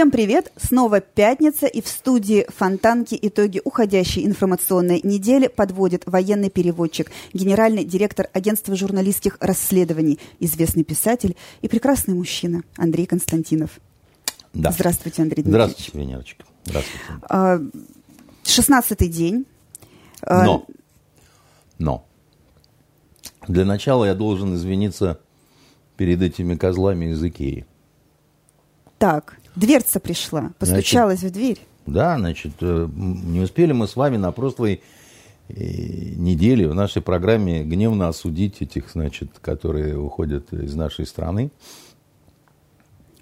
Всем привет! Снова пятница, и в студии Фонтанки итоги уходящей информационной недели подводит военный переводчик, генеральный директор агентства журналистских расследований, известный писатель и прекрасный мужчина Андрей Константинов. Да. Здравствуйте, Андрей Дмитриевич. Здравствуйте, Венерочка. Здравствуйте. А, шестнадцатый день. А, Но, но, для начала я должен извиниться перед этими козлами из Икеи. Так, дверца пришла, постучалась в дверь. Да, значит, э, не успели мы с вами на прошлой э, неделе в нашей программе гневно осудить этих, значит, которые уходят из нашей страны.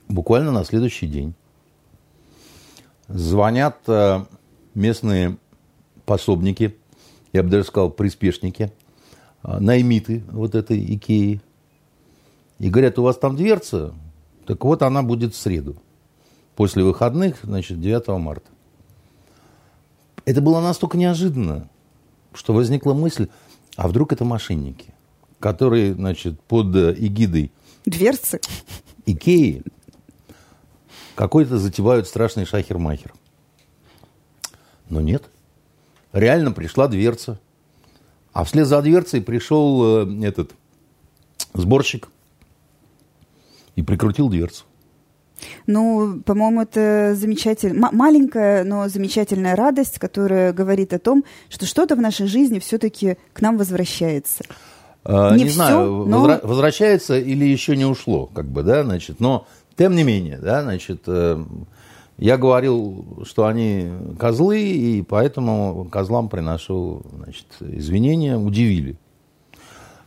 Буквально на следующий день звонят э, местные пособники, я бы даже сказал, приспешники, наймиты вот этой Икеи. И говорят, у вас там дверца, так вот она будет в среду после выходных, значит, 9 марта. Это было настолько неожиданно, что возникла мысль, а вдруг это мошенники, которые, значит, под э, эгидой Дверцы? Икеи какой-то затевают страшный шахер-махер. Но нет. Реально пришла дверца. А вслед за дверцей пришел э, этот сборщик и прикрутил дверцу. Ну, по-моему, это замечательно. м- маленькая, но замечательная радость, которая говорит о том, что что-то в нашей жизни все-таки к нам возвращается. Э, Не не всё, знаю, но- возра- возвращается или еще не ушло, как бы, да, значит, но тем не менее, да, значит, э, я говорил, что они козлы, и поэтому козлам приношу, значит, извинения, удивили.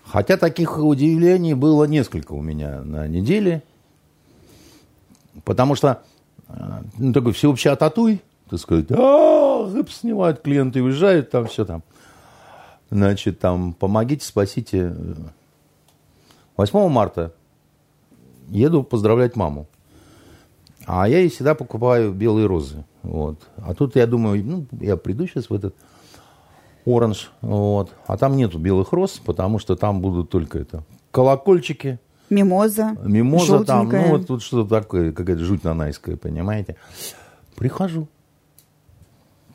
Хотя таких удивлений было несколько у меня на неделе, потому что э, ну, такой всеобщий ататуй, так сказать, а, гэп снимают, клиенты уезжают, там все там. Значит, там, помогите, спасите. 8 марта еду поздравлять маму. А я ей всегда покупаю белые розы. Вот. А тут я думаю, ну, я приду сейчас в этот оранж, вот. а там нету белых роз, потому что там будут только это колокольчики, Мимоза, мимоза там, желтенькая. ну вот тут что-то такое, какая-то жуть нанайская, понимаете. Прихожу.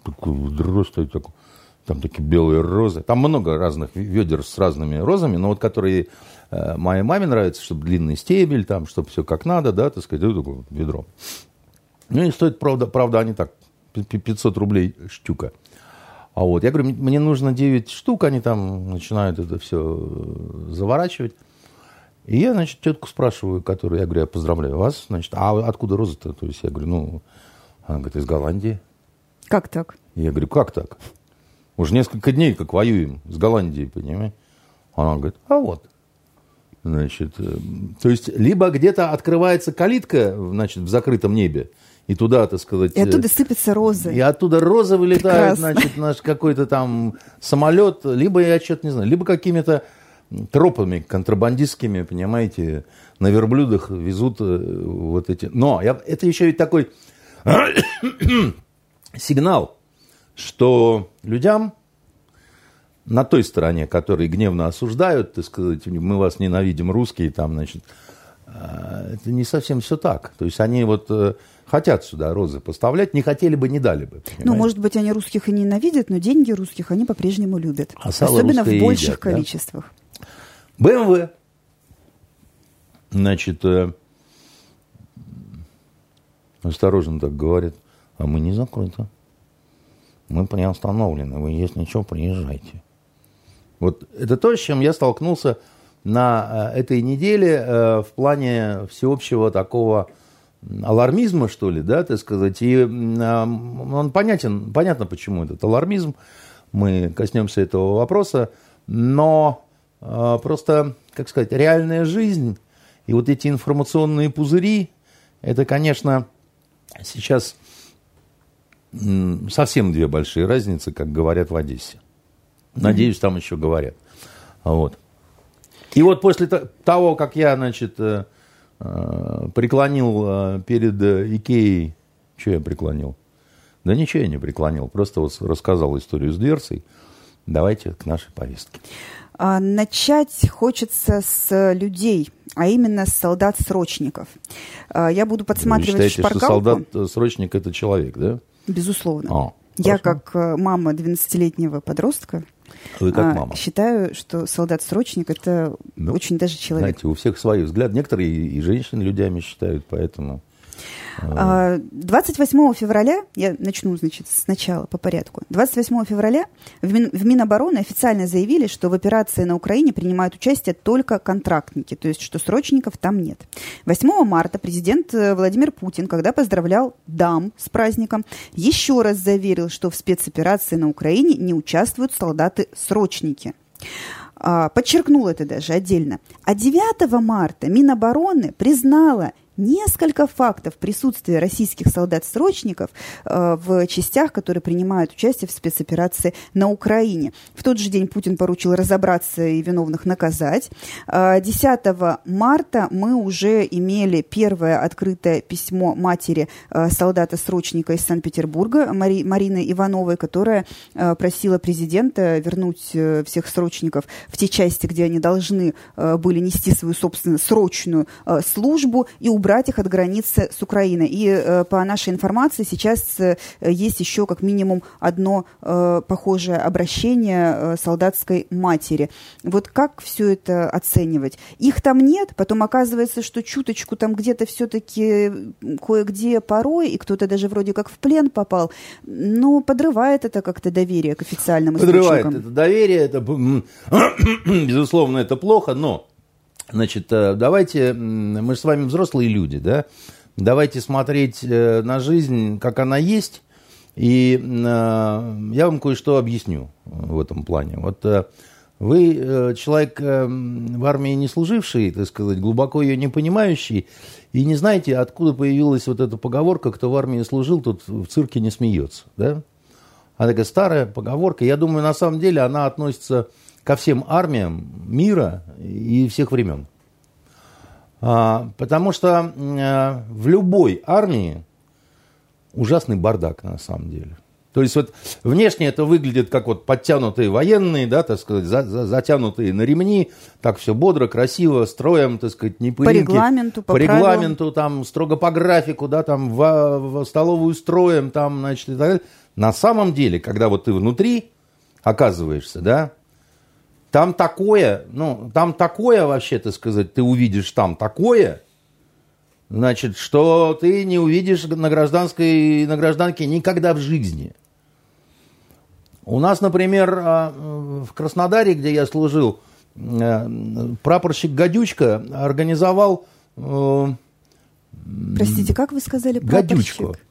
Такой здравствуйте, такой. Там такие белые розы. Там много разных ведер с разными розами, но вот которые э, моей маме нравятся, чтобы длинный стебель, там, чтобы все как надо, да, так сказать, вот такое ведро. Ну и стоит, правда, правда, они так, пи- пи- 500 рублей штука. А вот, я говорю, мне нужно 9 штук, они там начинают это все заворачивать. И я, значит, тетку спрашиваю, которую, я говорю, я поздравляю вас, значит, а откуда розы-то? То есть я говорю, ну, она говорит, из Голландии. Как так? Я говорю, как так? Уже несколько дней как воюем с Голландией, понимаешь? Она говорит, а вот. Значит, э, то есть, либо где-то открывается калитка, значит, в закрытом небе, и туда, так сказать... И оттуда э, сыпятся розы. и оттуда розы вылетают, Прекрасно. значит, наш какой-то там самолет, либо я что-то не знаю, либо какими-то тропами контрабандистскими, понимаете, на верблюдах везут э, вот эти. Но я, это еще и такой сигнал, что людям на той стороне, которые гневно осуждают, так сказать, мы вас ненавидим, русские, там, значит, а, это не совсем все так. То есть они вот э, хотят сюда розы поставлять, не хотели бы, не дали бы. Ну, понимаете? может быть, они русских и ненавидят, но деньги русских они по-прежнему любят. А Особенно в больших едят, да? БМВ. Значит, э, осторожно так говорят, а мы не закрыты. Мы приостановлены, вы если ничего, приезжайте. Вот это то, с чем я столкнулся на э, этой неделе э, в плане всеобщего такого алармизма, что ли, да, так сказать. И он понятен, понятно, почему этот алармизм. Мы коснемся этого вопроса. Но просто, как сказать, реальная жизнь и вот эти информационные пузыри, это, конечно, сейчас совсем две большие разницы, как говорят в Одессе. Надеюсь, там еще говорят. Вот. И вот после то- того, как я, значит, э, э, преклонил э, перед Икеей, что я преклонил? Да ничего я не преклонил, просто вот рассказал историю с дверцей. Давайте к нашей повестке. А, Начать хочется с людей. а именно с солдат-срочников. А, я буду подсматривать Вы считаете, шпаргалку. что солдат-срочник – это человек, да? Безусловно. А, Я хорошо. как э, мама 12-летнего подростка Вы как а, мама. считаю, что солдат-срочник это Ну, очень даже человек. Знаете, у всех свои взгляды. Некоторые и и женщины людьми считают, поэтому... А, 28 февраля, я начну, значит, сначала по порядку. 28 февраля в Минобороны официально заявили, что в операции на Украине принимают участие только контрактники, то есть что срочников там нет. 8 марта президент э, Владимир Путин, когда поздравлял дам с праздником, еще раз заверил, что в спецоперации на Украине не участвуют солдаты-срочники. А, подчеркнул это даже отдельно. А 9 марта Минобороны признала несколько фактов присутствия российских солдат-срочников э, в частях, которые принимают участие в спецоперации на Украине. В тот же день Путин поручил разобраться и виновных наказать. Э, 10 марта мы уже имели первое открытое письмо матери э, солдата-срочника из Санкт-Петербурга Мари- Марины Ивановой, которая э, просила президента вернуть э, всех срочников в те части, где они должны э, были нести свою собственную срочную э, службу и убрать их от границы с Украиной. И э, по нашей информации сейчас э, есть еще как минимум одно э, похожее обращение солдатской матери. Вот как все это оценивать? Их там нет, потом оказывается, что чуточку там где-то все-таки кое-где порой, и кто-то даже вроде как в плен попал, но подрывает это как-то доверие к официальным Подрывает источникам. это доверие, это, безусловно, это плохо, но, значит, э, давайте, мы же с вами взрослые люди, да, давайте смотреть э, на жизнь, как она есть, и э, я вам кое-что объясню в этом плане. Вот вы человек в армии не служивший, так сказать, глубоко ее не понимающий, и не знаете, откуда появилась вот эта поговорка, кто в армии служил, тот в цирке не смеется, да? Она такая старая поговорка. Я думаю, на самом деле она относится ко всем армиям мира и всех времен. А, потому что э, в любой армии ужасный бардак на самом деле. То есть вот внешне это выглядит как вот подтянутые военные, да, так сказать, за- за- затянутые на ремни, так все бодро, красиво, строем, так сказать, не По регламенту, по по правилам. регламенту, там строго по графику, да, там в, в столовую строем, там, значит, и так далее. На самом деле, когда вот ты внутри оказываешься, да, там такое, ну, там такое вообще, так сказать, ты увидишь там такое, значит, что ты не увидишь на гражданской, на гражданке никогда в жизни. У нас, например, а, в Краснодаре, где я служил, э, прапорщик Гадючка организовал э, Простите, как вы сказали? гадючку. прапорщик?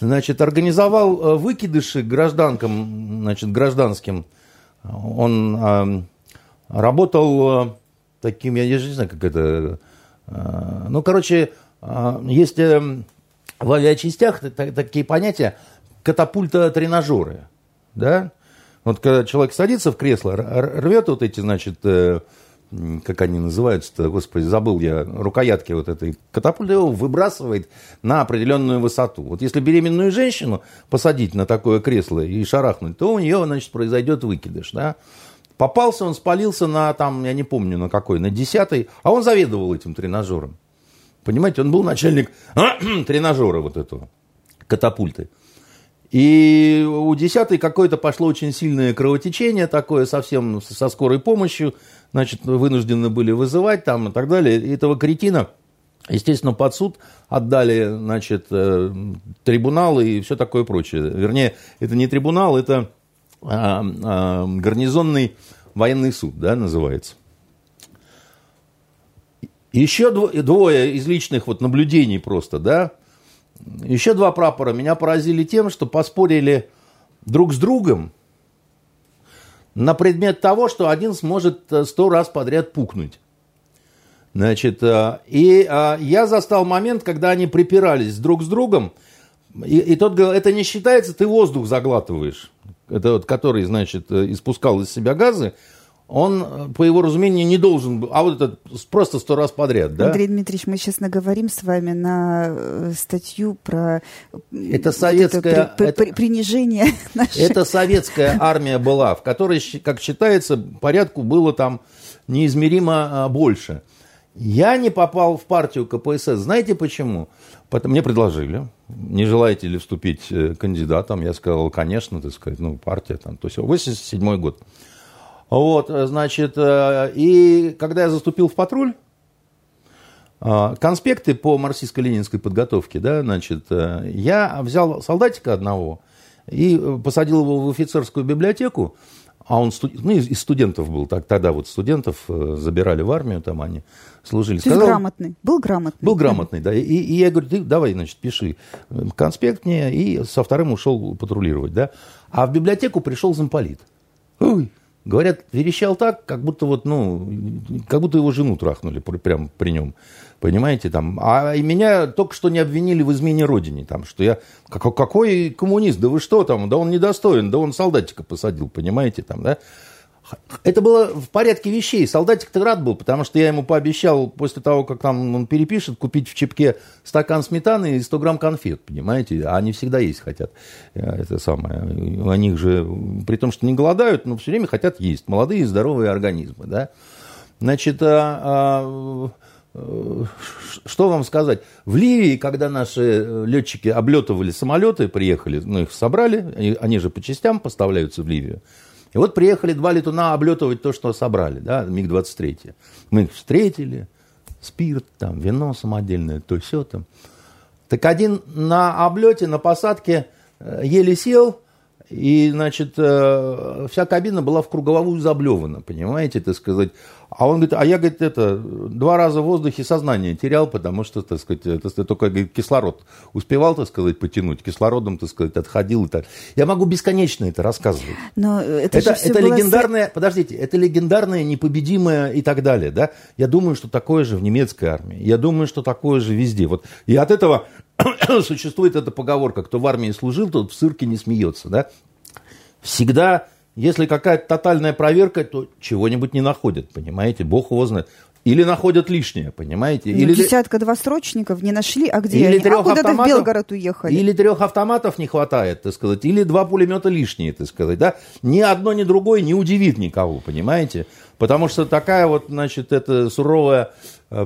Значит, организовал э, выкидыши гражданкам, значит, гражданским. Он работал э, таким, я не знаю, как это... э, ну, короче, э, есть в авиачастях та- та- такие понятия катапульта-тренажеры, да? Вот когда человек садится в кресло, рвет вот эти, значит, как они называются-то, господи, забыл я, рукоятки вот этой катапульты, его выбрасывает на определенную высоту. Вот если беременную женщину посадить на такое кресло и шарахнуть, то у нее, значит, произойдет выкидыш, да? Попался он, спалился на, там, я не помню на какой, на десятый, а он заведовал этим тренажером. Понимаете, он был начальник тренажера вот этого, катапульты. И у десятой какое-то пошло очень сильное кровотечение такое, совсем со скорой помощью, значит, вынуждены были вызывать там и так далее. И этого кретина, естественно, под суд отдали, значит, э, трибунал и все такое прочее. Вернее, это не трибунал, это а, а, гарнизонный военный суд, да, называется. Еще дво- двое из личных вот наблюдений просто, да. Еще два прапора меня поразили тем, что поспорили друг с другом на предмет того, что один сможет э, сто раз подряд пукнуть. Значит, э, и э, я застал момент, когда они припирались друг с другом, и, и тот говорил, это не считается, ты воздух заглатываешь. Это вот, который, значит, э, испускал из себя газы, он, э, по его разумению, не должен был, а вот этот просто сто раз подряд, да? Андрей Дмитриевич, мы сейчас наговорим с вами на э, статью про Это вот советская- при- при- это- при- принижение нашей Это советская армия была, в которой, как считается, порядку было там неизмеримо а, больше. Я не попал в партию КПСС. Знаете почему? Мне предложили. Не желаете ли вступить э, кандидатом? Я сказал, конечно, так сказать, ну, партия там. То есть 87 год. Вот, э, значит, э, и когда я заступил в патруль, конспекты по марксистско-ленинской подготовке, да, значит, я взял солдатика одного и посадил его в офицерскую библиотеку, а он ну, из студентов был, так, тогда вот студентов забирали в армию, там они служили. То Сказал, грамотный, был грамотный. Был грамотный, да. И, и я говорю, ты давай, значит, пиши конспект мне, и со вторым ушел патрулировать, да. А в библиотеку пришел замполит. Ой, говорят, верещал так, как будто вот, ну, как будто его жену трахнули прямо при нем. Понимаете, там. А меня только что не обвинили в измене родине, там, что я какой коммунист, да вы что там, да он недостоин, да он солдатика посадил, понимаете, там, да. Это было в порядке вещей. Солдатик-то рад был, потому что я ему пообещал после того, как там он перепишет, купить в чепке стакан сметаны и 100 грамм конфет, понимаете? А они всегда есть хотят. Э, это самое. У них же, при том, что не голодают, но все время хотят есть. Молодые здоровые организмы, да? Значит, а, а, что вам сказать? В Ливии, когда наши летчики облетывали самолеты, приехали, ну, их собрали, они же по частям поставляются в Ливию, и вот приехали два летуна облетывать то, что собрали, да, МиГ-23. Мы их встретили, спирт, там, вино самодельное, то все там. Так один на облете, на посадке э, еле сел, и, значит, э, вся кабина была в круговую заблевана, понимаете, так сказать. А он говорит, а я, говорит, это, два раза в воздухе сознание терял, потому что, так сказать, это, только говорит, кислород успевал, так сказать, потянуть, кислородом, так сказать, отходил и так. Я могу бесконечно это рассказывать. Но это это, это было... легендарное, подождите, это легендарное, непобедимое и так далее, да. Я думаю, что такое же в немецкой армии. Я думаю, что такое же везде. Вот. И от этого существует эта поговорка, кто в армии служил, тот в цирке не смеется, да. Всегда если какая-то тотальная проверка, то чего-нибудь не находят, понимаете? Бог его знает. Или находят лишнее, понимаете? Ну, или десятка два срочников не нашли, а где или они? Трех а куда-то автоматов, в Белгород уехали. Или трех автоматов не хватает, так сказать, или два пулемета лишние, так сказать, да? Ни одно, ни другое не удивит никого, понимаете? Потому что такая вот, значит, это суровая,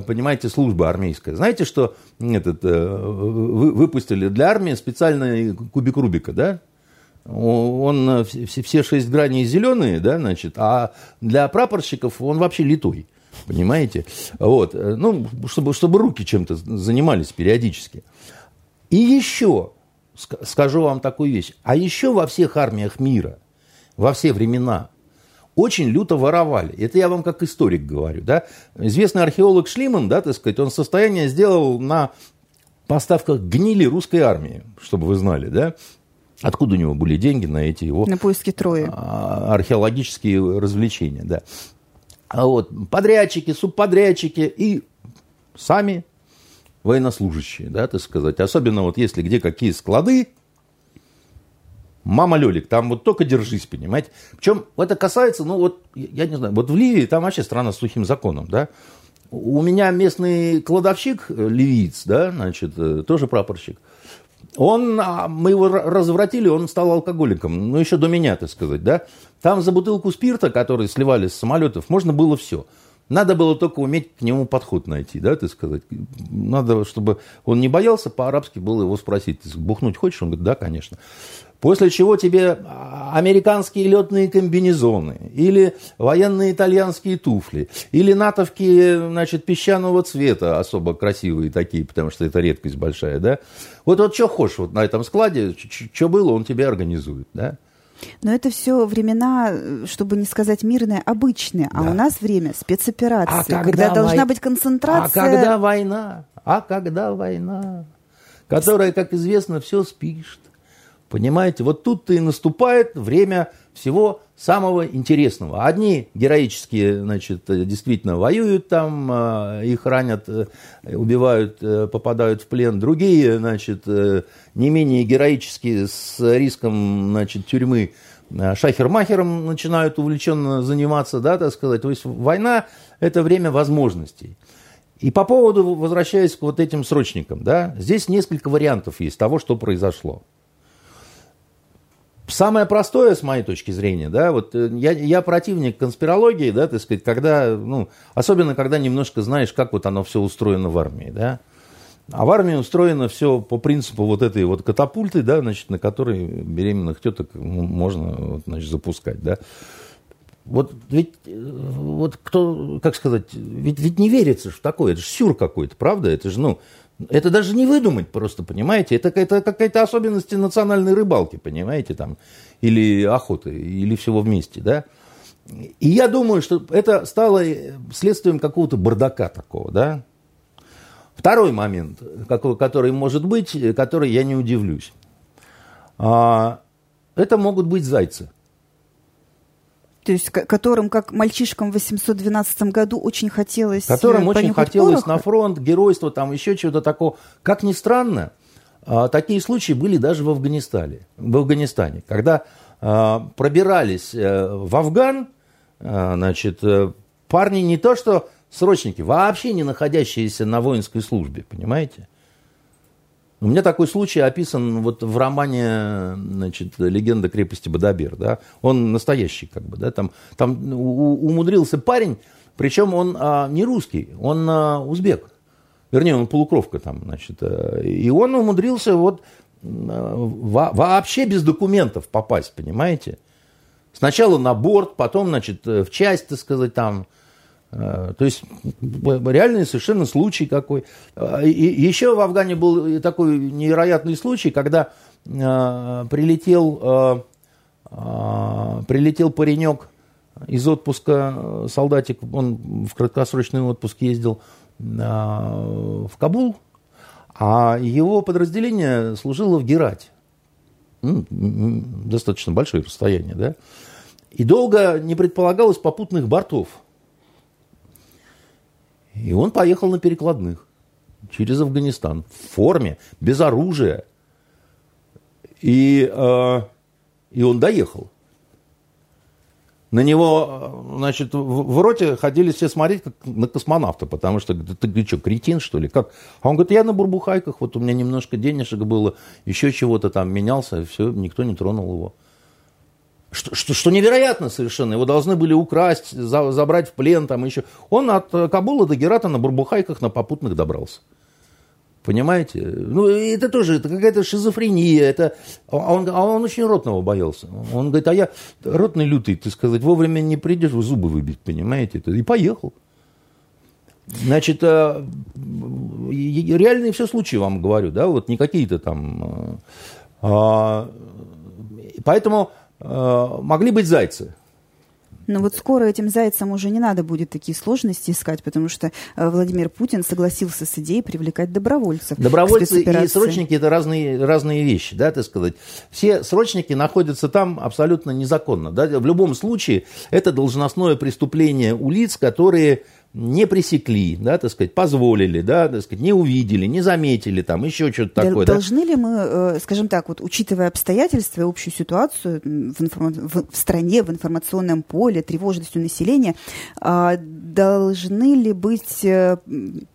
понимаете, служба армейская. Знаете, что этот, э, выпустили для армии специальный кубик Рубика, да? он э, все, все шесть граней зеленые, да, значит, а для прапорщиков он вообще литой. Понимаете? Вот. Э, ну, чтобы, чтобы руки чем-то занимались периодически. И еще, скажу вам такую вещь, а еще во всех армиях мира, во все времена, очень люто воровали. Это я вам как историк говорю. Да? Известный археолог Шлиман, да, так сказать, он состояние сделал на поставках гнили русской армии, чтобы вы знали, да, Откуда у него были деньги на эти его... На поиски Трои. А, археологические развлечения, да. А вот подрядчики, субподрядчики и сами военнослужащие, да, так сказать. Особенно вот если где какие склады, мама Лелик, там вот только держись, понимаете. Причем это касается, ну вот, я не знаю, вот в Ливии там вообще страна с сухим законом, да. У меня местный кладовщик, э, ливиец, да, значит, э, тоже прапорщик – он, а, мы его развратили, он стал алкоголиком, ну, еще до меня, так сказать, да. Там за бутылку спирта, который сливали с самолетов, можно было все. Надо было только уметь к нему подход найти, да, так сказать. Надо, чтобы он не боялся, по-арабски было его спросить, бухнуть хочешь? Он говорит, да, конечно. После чего тебе американские летные комбинезоны, или военные итальянские туфли, или натовки, значит, песчаного цвета, особо красивые такие, потому что это редкость большая, да. Вот, вот что хочешь вот на этом складе, что было, он тебе организует, да. Но это все времена, чтобы не сказать мирные, обычные. А да. у нас время спецоперации, а когда, когда должна быть концентрация. А когда война? А когда война? Которая, как известно, все спишет. Понимаете, вот тут-то и наступает время всего самого интересного. Одни героические, значит, действительно воюют там, а, их ранят, э, убивают, э, попадают в плен. Другие, значит, э, не менее героические с риском, значит, тюрьмы шахермахером начинают увлеченно заниматься, да, так сказать. То есть война – это время возможностей. И по поводу, возвращаясь к вот этим срочникам, да, здесь несколько вариантов есть того, что произошло. Самое простое, с моей точки зрения, да, вот э, я, я противник конспирологии, да, так сказать, когда, ну, особенно когда немножко знаешь, как вот оно все устроено в армии, да. А в армии устроено все по принципу вот этой вот катапульты, да, значит, на которой беременных теток можно, вот, значит, запускать, да. Вот ведь, э, вот кто, как сказать, ведь, ведь не верится в такое, это же сюр какой-то, правда? Это же, ну, это даже не выдумать просто, понимаете? Это какая-то, какая-то особенность национальной рыбалки, понимаете, там, или охоты, или всего вместе, да? И я думаю, что это стало следствием какого-то бардака такого, да? Второй момент, который может быть, который я не удивлюсь. А, это могут быть зайцы то есть которым, как мальчишкам в 812 году, очень хотелось Которым очень хотелось пороха. на фронт, геройство, там еще чего-то такого. Как ни странно, а, такие случаи были даже в Афганистане. В Афганистане, когда а, пробирались э, в Афган, а, значит, э, парни не то что срочники, вообще не находящиеся на воинской службе, понимаете? У меня такой случай описан вот в романе значит, «Легенда крепости Бадабир». Да? Он настоящий, как бы, да? там, там умудрился парень, причем он а, не русский, он а, узбек. Вернее, он полукровка там, значит. А, и он умудрился вот а, вообще без документов попасть, понимаете? Сначала на борт, потом, значит, в часть, так сказать, там, Э, то есть реальный совершенно случай какой. Э, и еще в Афгане был такой невероятный случай, когда э, прилетел, прилетел паренек из отпуска, солдатик, он в краткосрочный отпуск ездил в Кабул, а его подразделение служило в Герате. Ну, достаточно большое расстояние, да? И долго не предполагалось попутных бортов – и он поехал на перекладных через Афганистан в форме, без оружия. И, э, и он доехал. На него, значит, в, в роте ходили все смотреть как на космонавта, потому что ты, ты что, кретин, что ли? Как? А он говорит, я на бурбухайках, вот у меня немножко денежек было, еще чего-то там менялся, все, никто не тронул его. Что, что, что невероятно совершенно. Его должны были украсть, за, забрать в плен, там еще. Он от Кабула до Герата на бурбухайках на попутных добрался. Понимаете? Ну, это тоже это какая-то шизофрения. Это... А, он, а он очень ротного боялся. Он говорит, а я ротный лютый, ты сказать, вовремя не придешь, зубы выбить, понимаете? И поехал. Значит, э, реальные все случаи вам говорю, да, вот не какие-то там. Э, а, поэтому могли быть зайцы. Но вот скоро этим зайцам уже не надо будет такие сложности искать, потому что э, Владимир Путин согласился с идеей привлекать добровольцев. Добровольцы и срочники это разные, разные вещи, да, так сказать. Все срочники находятся там абсолютно незаконно. Да? В любом случае это должностное преступление у лиц, которые не пресекли, да, так сказать, позволили, да, так сказать, не увидели, не заметили, там, еще что-то такое. Должны да? ли мы, э, скажем так, вот, учитывая обстоятельства и общую ситуацию в, информ... в стране, в информационном поле, тревожность у населения, а, должны ли быть, э,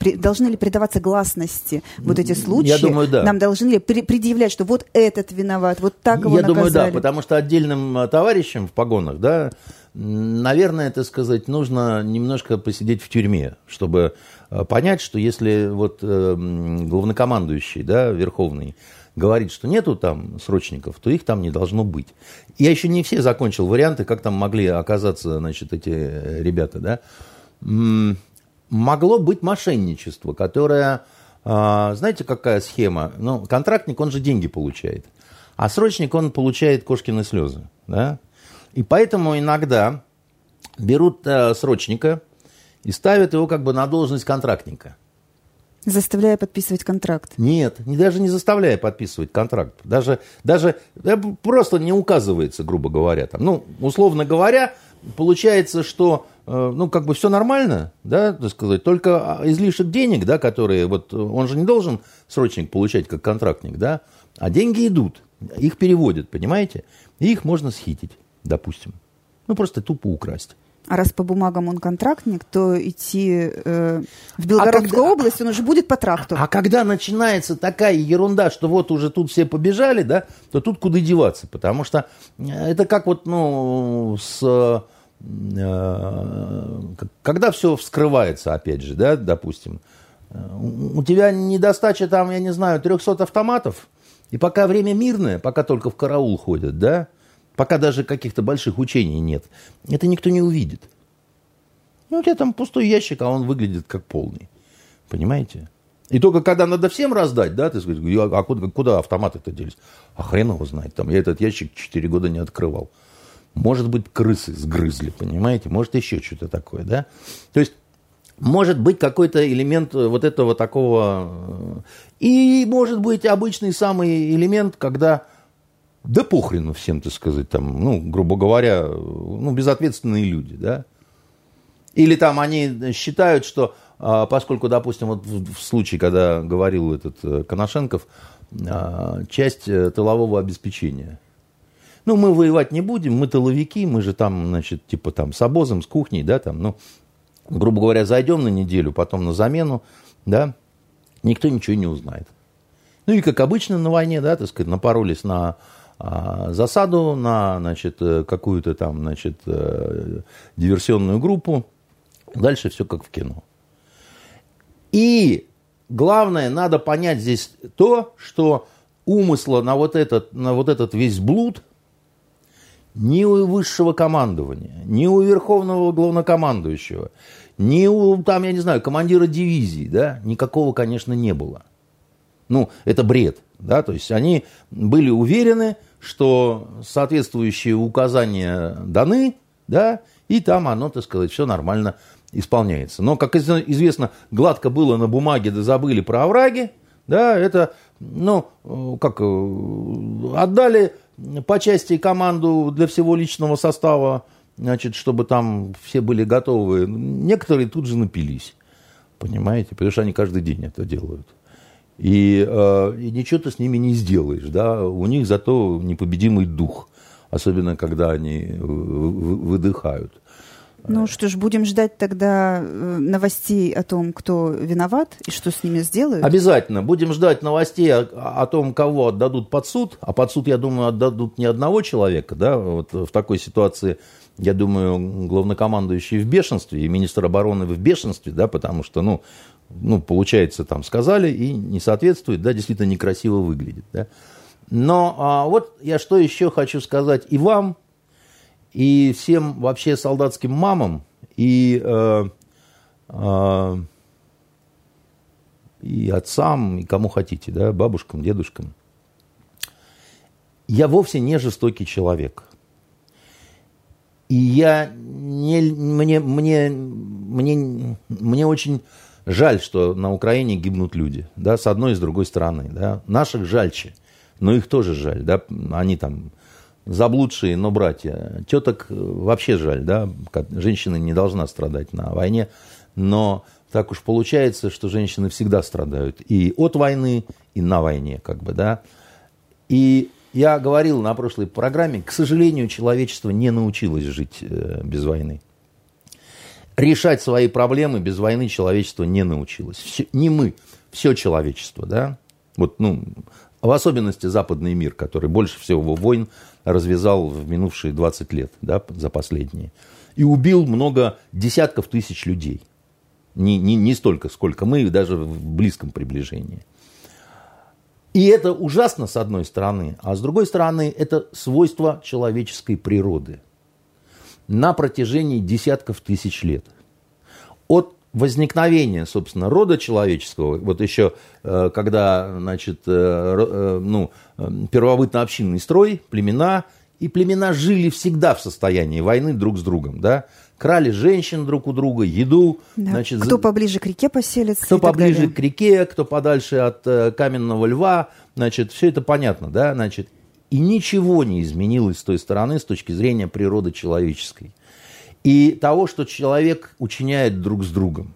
должны ли придаваться гласности вот эти случаи? Я думаю, да. Нам должны ли предъявлять, что вот этот виноват, вот так его Я наказали? думаю, да, потому что отдельным э, товарищам в погонах, да, наверное, это сказать, нужно немножко посидеть в тюрьме, чтобы э, понять, что если вот э, главнокомандующий, да, верховный, говорит, что нету там срочников, то их там не должно быть. Я еще не все закончил варианты, как там могли оказаться, значит, эти э, ребята, да. Могло быть мошенничество, которое, знаете, какая схема? Ну, контрактник, он же деньги получает, а срочник, он получает кошкины слезы, да. И поэтому иногда берут э, срочника и ставят его как бы на должность контрактника. Заставляя подписывать контракт? Нет, не, даже не заставляя подписывать контракт. Даже, даже просто не указывается, грубо говоря. Там. Ну, условно говоря, получается, что э, ну, как бы все нормально, да, так сказать, только излишек денег, да, которые, вот, он же не должен срочник получать как контрактник, да, а деньги идут, их переводят, понимаете, и их можно схитить допустим. Ну, просто тупо украсть. А раз по бумагам он контрактник, то идти э, в Белгородскую а когда, область он уже будет по тракту. А когда начинается такая ерунда, что вот уже тут все побежали, да, то тут куда деваться, потому что это как вот, ну, с э, когда все вскрывается, опять же, да, допустим, у тебя недостача там, я не знаю, 300 автоматов, и пока время мирное, пока только в караул ходят, да, Пока даже каких-то больших учений нет. Это никто не увидит. Ну, у тебя там пустой ящик, а он выглядит как полный. Понимаете? И только когда надо всем раздать, да, ты говоришь, а куда, куда автоматы-то делись? А хрен его знает. Там, я этот ящик 4 года не открывал. Может быть, крысы сгрызли, понимаете? Может, еще что-то такое, да? То есть, может быть какой-то элемент вот этого такого... Э, и может быть обычный самый элемент, когда да похрену всем, так сказать, там, ну, грубо говоря, ну, безответственные люди, да. Или там они считают, что а, поскольку, допустим, вот в случае, когда говорил этот э, Коношенков, а, часть э, тылового обеспечения. Ну, мы воевать не будем, мы тыловики, мы же там, значит, типа там с обозом, с кухней, да, там, ну, грубо говоря, зайдем на неделю, потом на замену, да, никто ничего не узнает. Ну и как обычно на войне, да, так сказать, напоролись на засаду на значит, э, какую-то там значит, э, диверсионную группу. Дальше все как в кино. И главное, надо понять здесь то, что умысла на вот этот, на вот этот весь блуд ни у высшего командования, ни у верховного главнокомандующего, ни у, там, я не знаю, командира дивизии, да, никакого, конечно, не было. Ну, это бред. Да? То есть они были уверены, что соответствующие указания даны, да, и там оно, так сказать, все нормально исполняется. Но, как известно, гладко было на бумаге, да забыли про овраги, да, это, ну, как, отдали по части команду для всего личного состава, значит, чтобы там все были готовы. Некоторые тут же напились, понимаете, потому что они каждый день это делают. И, э, и ничего ты с ними не сделаешь. Да? У них зато непобедимый дух, особенно когда они выдыхают. Ну что ж, будем ждать тогда э, новостей о том, кто виноват и что с ними сделают. Обязательно. Будем ждать новостей о, о том, кого отдадут под суд. А под суд, я думаю, отдадут не одного человека. Да? Вот в такой ситуации, я думаю, главнокомандующий в бешенстве и министр обороны в бешенстве, да, потому что, ну, ну, получается, там сказали и не соответствует, да, действительно некрасиво выглядит, да. Но а, вот я что еще хочу сказать и вам, и всем вообще солдатским мамам, и, э, э, и отцам, и кому хотите, да, бабушкам, дедушкам. Я вовсе не жестокий человек. И я не, мне, мне, мне, мне очень Жаль, что на Украине гибнут люди, да, с одной и с другой стороны, да. Наших жальче, но их тоже жаль, да, они там заблудшие, но братья. Теток вообще жаль, да, женщина не должна страдать на войне, но так уж получается, что женщины всегда страдают и от войны, и на войне, как бы, да. И я говорил на прошлой программе, к сожалению, человечество не научилось жить э, без войны решать свои проблемы без войны человечество не научилось. Все, не мы, все человечество, да. Вот, ну, в особенности западный мир, который больше всего войн развязал в минувшие 20 лет, да, за последние. И убил много десятков тысяч людей. Не, не, не столько, сколько мы, даже в близком приближении. И это ужасно, с одной стороны, а с другой стороны, это свойство человеческой природы – на протяжении десятков тысяч лет. От возникновения, собственно, рода человеческого, вот еще э, когда, значит, э, э, ну, первобытно-общинный строй, племена, и племена жили всегда в состоянии войны друг с другом, да, крали женщин друг у друга, еду. Да. Значит, кто поближе к реке поселится. Кто поближе далее. к реке, кто подальше от каменного льва, значит, все это понятно, да, значит, и ничего не изменилось с той стороны, с точки зрения природы человеческой. И того, что человек учиняет друг с другом.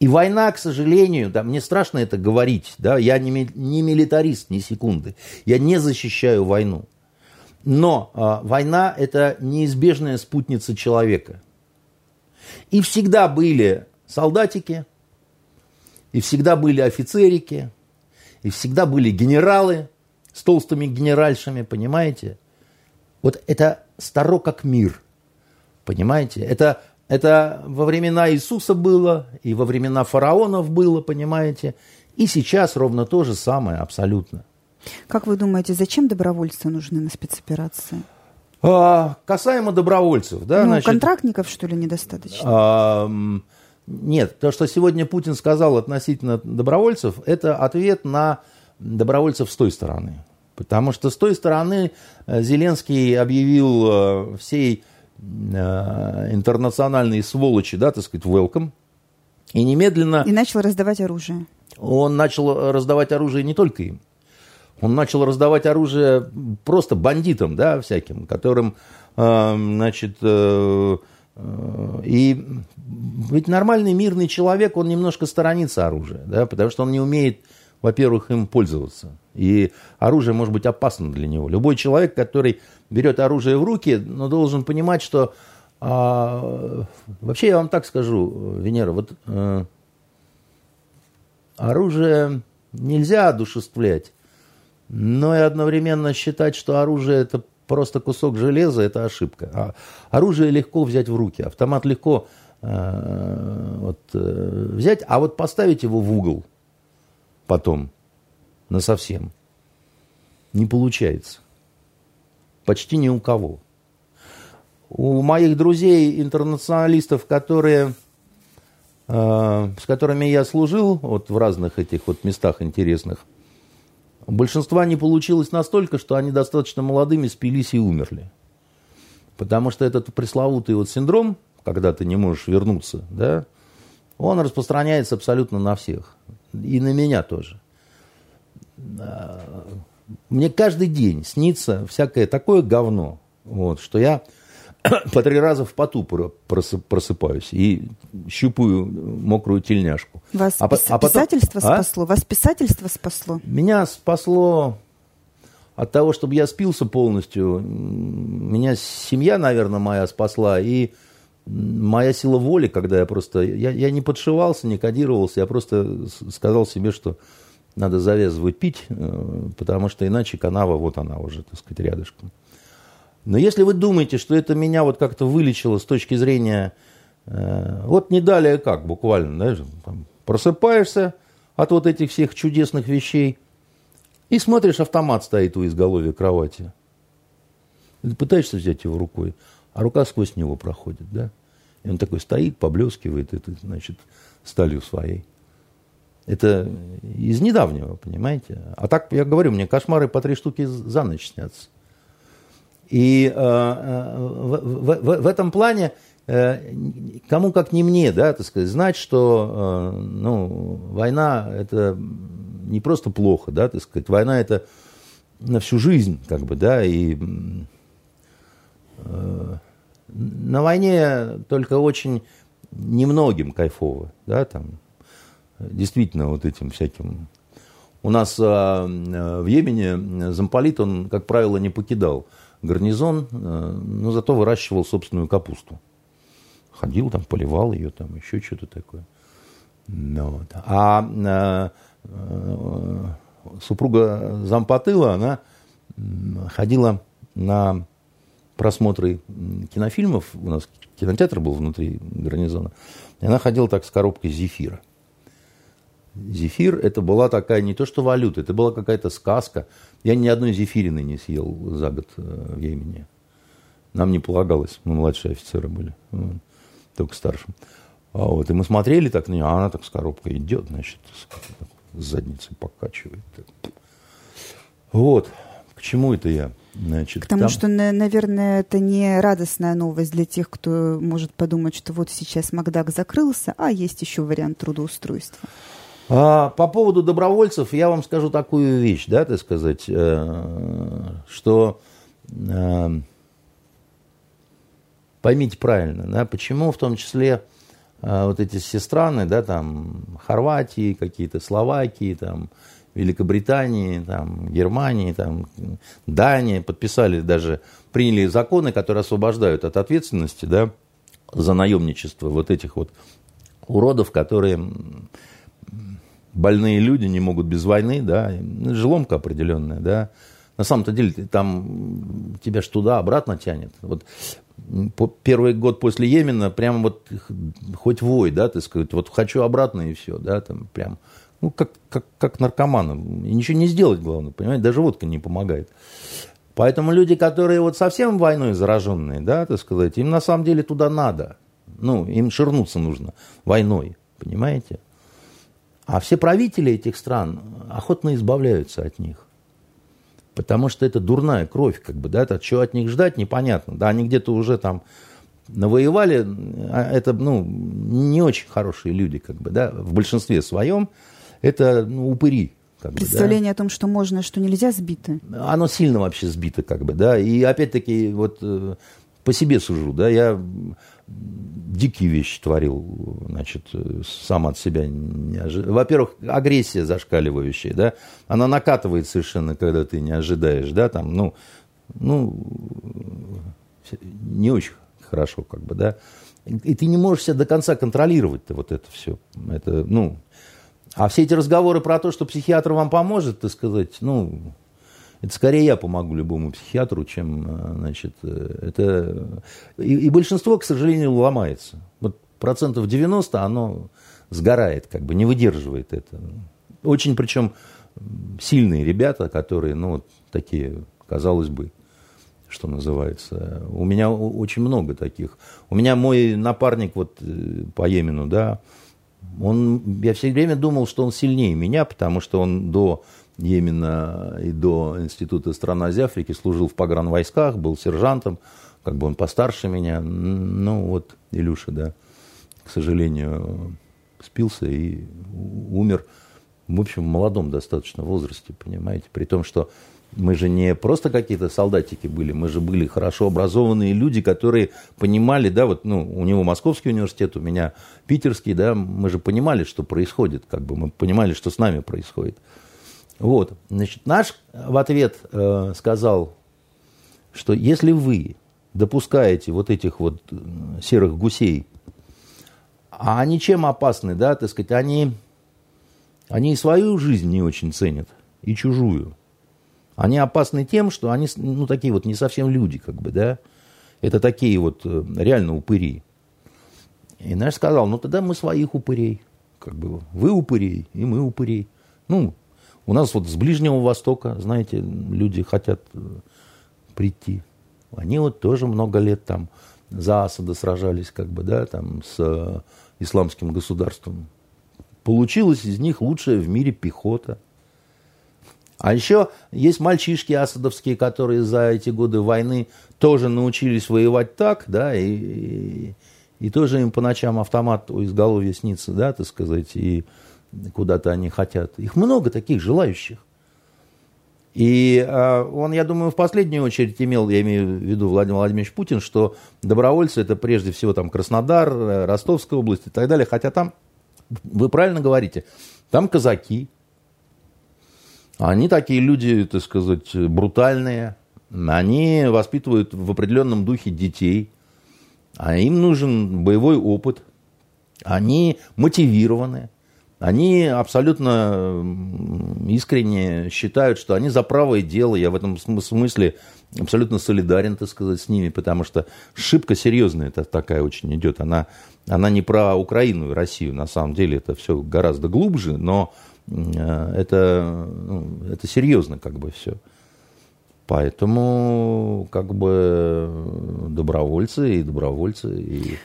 И война, к сожалению, да, мне страшно это говорить, да, я не, не милитарист ни секунды, я не защищаю войну. Но э, война – это неизбежная спутница человека. И всегда были солдатики, и всегда были офицерики, и всегда были генералы с толстыми генеральшами, понимаете? Вот это старо как мир, понимаете? Это, это во времена Иисуса было, и во времена фараонов было, понимаете? И сейчас ровно то же самое абсолютно. Как вы думаете, зачем добровольцы нужны на спецоперации? А, касаемо добровольцев, да, ну, значит, контрактников, что ли, недостаточно? а, нет, то, что сегодня Путин сказал относительно добровольцев, это ответ на добровольцев с той стороны. Потому что с той стороны э, Зеленский объявил э, всей э, интернациональной сволочи, да, так сказать, welcome. И немедленно... И начал раздавать оружие. Он начал раздавать оружие не только им. Он начал раздавать оружие просто бандитам, да, всяким, которым, значит, и ведь нормальный мирный человек, он немножко сторонится оружия, да, потому что он не умеет, во-первых, им пользоваться. И оружие может быть опасно для него. Любой человек, который берет оружие в руки, но должен понимать, что а, вообще я вам так скажу, Венера, вот а, оружие нельзя одушевлять. Но и одновременно считать, что оружие это просто кусок железа, это ошибка. А оружие легко взять в руки, автомат легко э, вот, э, взять, а вот поставить его в угол потом, на совсем, не получается. Почти ни у кого. У моих друзей, интернационалистов, которые, э, с которыми я служил вот в разных этих вот местах интересных – большинства не получилось настолько, что они достаточно молодыми спились и умерли. Потому что этот пресловутый вот синдром, когда ты не можешь вернуться, да, он распространяется абсолютно на всех. И на меня тоже. Мне каждый день снится всякое такое говно, вот, что я по три раза в поту просыпаюсь и щупаю мокрую тельняшку. Вас а, пис- а потом... писательство а? спасло? Вас писательство спасло? Меня спасло от того, чтобы я спился полностью. Меня семья, наверное, моя спасла. И моя сила воли, когда я просто... Я, я не подшивался, не кодировался. Я просто сказал себе, что надо завязывать пить, э, потому что иначе канава, вот она уже, так сказать, рядышком. Но если вы думаете, что это меня вот как-то вылечило с точки зрения... Э, вот не далее как, буквально, знаешь, там, просыпаешься от вот этих всех чудесных вещей и смотришь, автомат стоит у изголовья кровати. ты пытаешься взять его рукой, а рука сквозь него проходит, да? И он такой стоит, поблескивает, это, значит, сталью своей. Это из недавнего, понимаете? А так, я говорю, мне кошмары по три штуки за ночь снятся. И э, э, в, в, в этом плане э, кому как не мне, да, так сказать, знать, что э, ну, война это не просто плохо, да, так сказать, война это на всю жизнь, как бы, да, и э, на войне только очень немногим кайфово, да, там, действительно вот этим всяким. У нас э, в Йемене замполит, он, как правило, не покидал гарнизон, э, но зато выращивал собственную капусту. Ходил там, поливал ее, там еще что-то такое. Ну, вот. А э, э, супруга зампотыла, она ходила на просмотры кинофильмов, у нас кинотеатр был внутри гарнизона, и она ходила так с коробкой зефира. Зефир это была такая не то что валюта, это была какая-то сказка. Я ни одной зефирины не съел за год э, в Йемене. Нам не полагалось, мы младшие офицеры были, только старшим. А вот, и мы смотрели так на нее, а она так с коробкой идет, значит, с задницей покачивает. Вот, к чему это я? Значит, К тому, там... что, наверное, это не радостная новость для тех, кто может подумать, что вот сейчас Макдак закрылся, а есть еще вариант трудоустройства. А, по поводу добровольцев я вам скажу такую вещь, да, так сказать, э, что э, поймите правильно, да, почему в том числе э, вот эти все страны, да, там Хорватии, какие-то Словакии, там Великобритании, там Германии, там Дании подписали даже, приняли законы, которые освобождают от ответственности, да, за наемничество вот этих вот уродов, которые больные люди не могут без войны, да, желомка определенная, да. На самом-то деле там тебя ж туда обратно тянет. Вот первый год после Йемена прям вот хоть вой, да, ты сказать, вот хочу обратно и все, да, там прям, ну, как, как, как наркоманам. И ничего не сделать, главное, понимаете, даже водка не помогает. Поэтому люди, которые вот совсем войной зараженные, да, так сказать, им на самом деле туда надо. Ну, им ширнуться нужно войной, понимаете? А все правители этих стран охотно избавляются от них. Потому что это дурная кровь, как бы, да, это что от них ждать, непонятно. Да, они где-то уже там навоевали, а это, ну, не очень хорошие люди, как бы, да, в большинстве своем это ну, упыри. Как Представление бы, да. о том, что можно, что нельзя, сбито. Оно сильно вообще сбито, как бы, да, и опять-таки вот э, по себе сужу, да, я дикие вещи творил, значит, сам от себя не ожидал. Во-первых, агрессия зашкаливающая, да, она накатывает совершенно, когда ты не ожидаешь, да, там, ну, ну, не очень хорошо, как бы, да. И ты не можешь себя до конца контролировать вот это все. Это, ну, а все эти разговоры про то, что психиатр вам поможет, так сказать, ну, это скорее я помогу любому психиатру, чем, э, значит, э, это... И, и большинство, к сожалению, ломается. Вот процентов 90 оно сгорает, как бы не выдерживает это. Очень, причем, сильные ребята, которые, ну, вот такие, казалось бы, что называется. У меня очень много таких. У меня мой напарник вот э, по Йемену, да, он, я все время думал, что он сильнее меня, потому что он до Йемена и до Института стран Азии Африки служил в погранвойсках, был сержантом, как бы он постарше меня. Ну, вот Илюша, да, к сожалению, спился и умер, в общем, в молодом достаточно возрасте, понимаете, при том, что мы же не просто какие-то солдатики были, мы же были хорошо образованные люди, которые понимали, да, вот, ну, у него Московский университет, у меня Питерский, да, мы же понимали, что происходит, как бы, мы понимали, что с нами происходит. Вот, значит, наш в ответ э, сказал, что если вы допускаете вот этих вот серых гусей, а они чем опасны, да, так сказать, они, они и свою жизнь не очень ценят, и чужую. Они опасны тем, что они, ну, такие вот не совсем люди, как бы, да, это такие вот э, реально упыри. И наш сказал, ну, тогда мы своих упырей, как бы, вы упырей, и мы упырей. Ну, у нас вот с Ближнего Востока, знаете, люди хотят э, прийти. Они вот тоже много лет там за Асада сражались, как бы, да, там с э, исламским государством. Получилась из них лучшая в мире пехота. А еще есть мальчишки асадовские, которые за эти годы войны тоже научились воевать так, да, и, и, и тоже им по ночам автомат у изголовья снится, да, так сказать, и куда-то они хотят. Их много таких желающих. И э, он, я думаю, в последнюю очередь имел, я имею в виду Владимир Владимирович Путин, что добровольцы это прежде всего там Краснодар, э, Ростовская область и так далее. Хотя там, вы правильно говорите, там казаки. Они такие люди, так сказать, брутальные. Они воспитывают в определенном духе детей. А им нужен боевой опыт. Они мотивированы. Они абсолютно искренне считают, что они за правое дело. Я в этом смысле абсолютно солидарен, так сказать, с ними, потому что ошибка серьезная это такая очень идет. Она, она не про Украину и Россию, на самом деле это все гораздо глубже, но это, ну, это серьезно как бы все. Поэтому как бы добровольцы и добровольцы. И...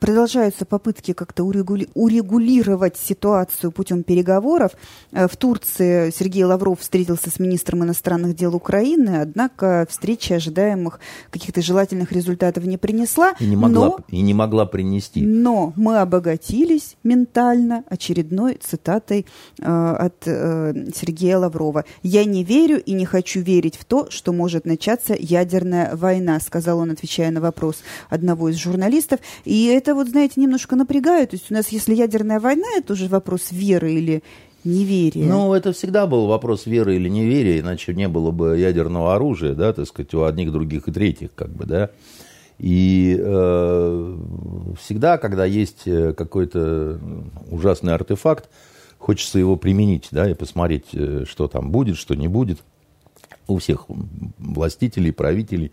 Продолжаются попытки как-то урегули... урегулировать ситуацию путем переговоров. Э, в Турции Сергей Лавров встретился с министром иностранных дел Украины, однако встреча ожидаемых каких-то желательных результатов не принесла. И не могла, но... и не могла принести. Но мы обогатились ментально очередной цитатой э, от э, Сергея Лаврова. «Я не верю и не хочу верить в то, что что может начаться ядерная война, сказал он, отвечая на вопрос одного из журналистов. И это вот, знаете, немножко напрягает. То есть у нас, если ядерная война, это уже вопрос веры или неверия. Ну, это всегда был вопрос веры или неверия, иначе не было бы ядерного оружия, да, так сказать, у одних, других и третьих, как бы, да. И э, всегда, когда есть э, какой-то ужасный артефакт, хочется его применить, да, и посмотреть, э, что там будет, что не будет у всех властителей, правителей.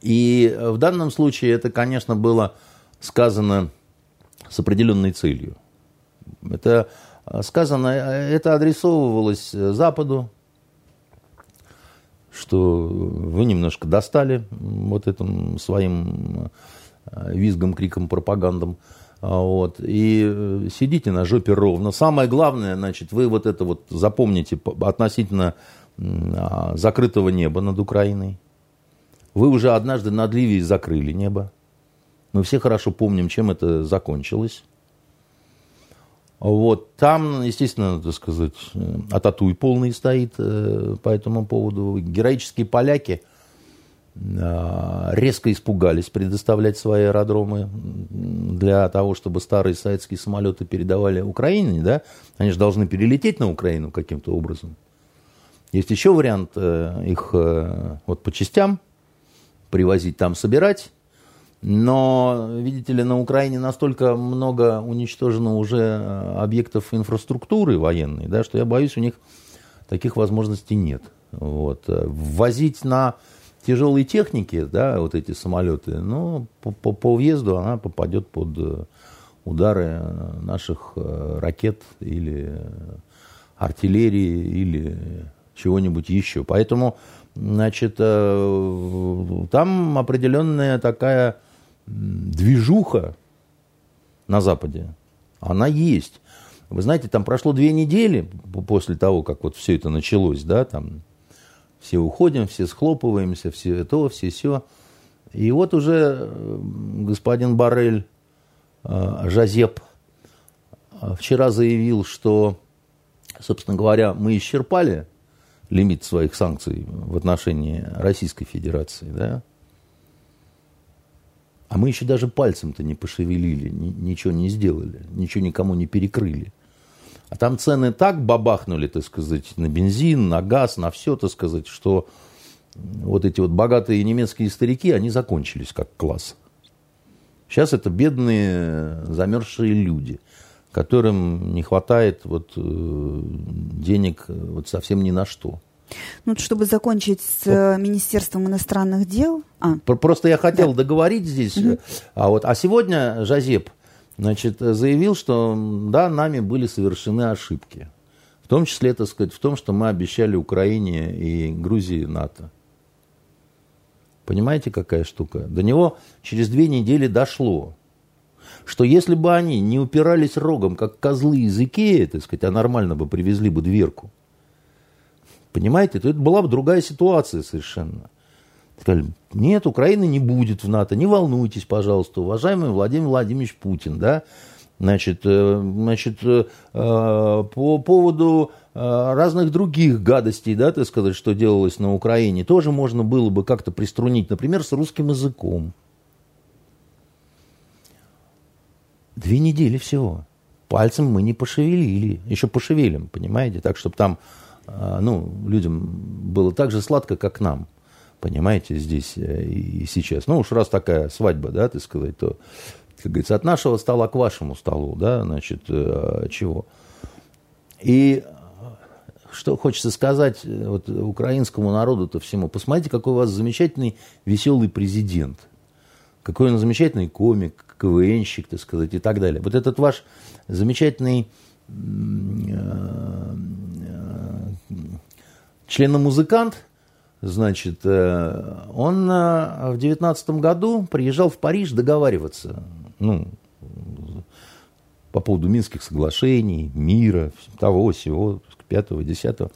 И в данном случае это, конечно, было сказано с определенной целью. Это сказано, это адресовывалось Западу, что вы немножко достали вот этим своим э, визгом, криком, пропагандом. А, вот, и э, сидите на жопе ровно. Самое главное, значит, вы вот это вот запомните относительно а, закрытого неба над Украиной. Вы уже однажды над Ливией закрыли небо. Мы все хорошо помним, чем это закончилось. Вот, там, естественно, так сказать, Ататуй полный стоит э, по этому поводу. Героические поляки э, резко испугались предоставлять свои аэродромы для того, чтобы старые советские самолеты передавали Украине, да? Они же должны перелететь на Украину каким-то образом. Есть еще вариант э, их вот по частям привозить там, собирать, но, видите ли, на Украине настолько много уничтожено уже э, объектов инфраструктуры военной, да, что я боюсь, у них таких возможностей нет. Вот. Ввозить на тяжелой технике, да, вот эти самолеты, ну, по, по, по въезду она попадет под э, удары наших э, ракет или артиллерии или чего-нибудь еще. Поэтому, значит, там определенная такая движуха на Западе, она есть. Вы знаете, там прошло две недели после того, как вот все это началось, да, там все уходим, все схлопываемся, все то, все все. И вот уже господин Барель, э, Жазеп, э, вчера заявил, что, собственно говоря, мы исчерпали лимит своих санкций в отношении Российской Федерации, да, а мы еще даже пальцем-то не пошевелили, ни, ничего не сделали, ничего никому не перекрыли. А там цены так бабахнули, так сказать, на бензин, на газ, на все, так сказать, что вот эти вот богатые немецкие старики, они закончились как класс. Сейчас это бедные замерзшие люди, которым не хватает вот э, денег вот совсем ни на что. Ну, чтобы закончить с э, Министерством иностранных дел. А. Просто я хотел да. договорить здесь. Угу. А, вот, а сегодня Жазеп значит, заявил, что да, нами были совершены ошибки. В том числе, так сказать, в том, что мы обещали Украине и Грузии НАТО. Понимаете, какая штука? До него через две недели дошло, что если бы они не упирались рогом, как козлы из Икеи, так сказать, а нормально бы привезли бы дверку, Понимаете? То это была бы другая ситуация совершенно. Сказали, нет, Украины не будет в НАТО, не волнуйтесь, пожалуйста, уважаемый Владимир Владимирович Путин, да, значит, э, значит э, по поводу э, разных других гадостей, да, так сказать, что делалось на Украине, тоже можно было бы как-то приструнить, например, с русским языком. Две недели всего. Пальцем мы не пошевелили, еще пошевелим, понимаете, так, чтобы там ну, людям было так же сладко, как нам, понимаете, здесь э, и сейчас. Ну, уж раз такая свадьба, да, ты сказать, то, как говорится, от нашего стола к вашему столу, да, значит, э, чего. И что хочется сказать э, вот, украинскому народу-то всему. Посмотрите, какой у вас замечательный, веселый президент. Какой он замечательный комик, КВНщик, так сказать, и так далее. Вот этот ваш замечательный члена-музыкант, значит, э, он э, в девятнадцатом году приезжал в Париж договариваться, ну, по поводу Минских соглашений, мира, того, всего, пятого, десятого.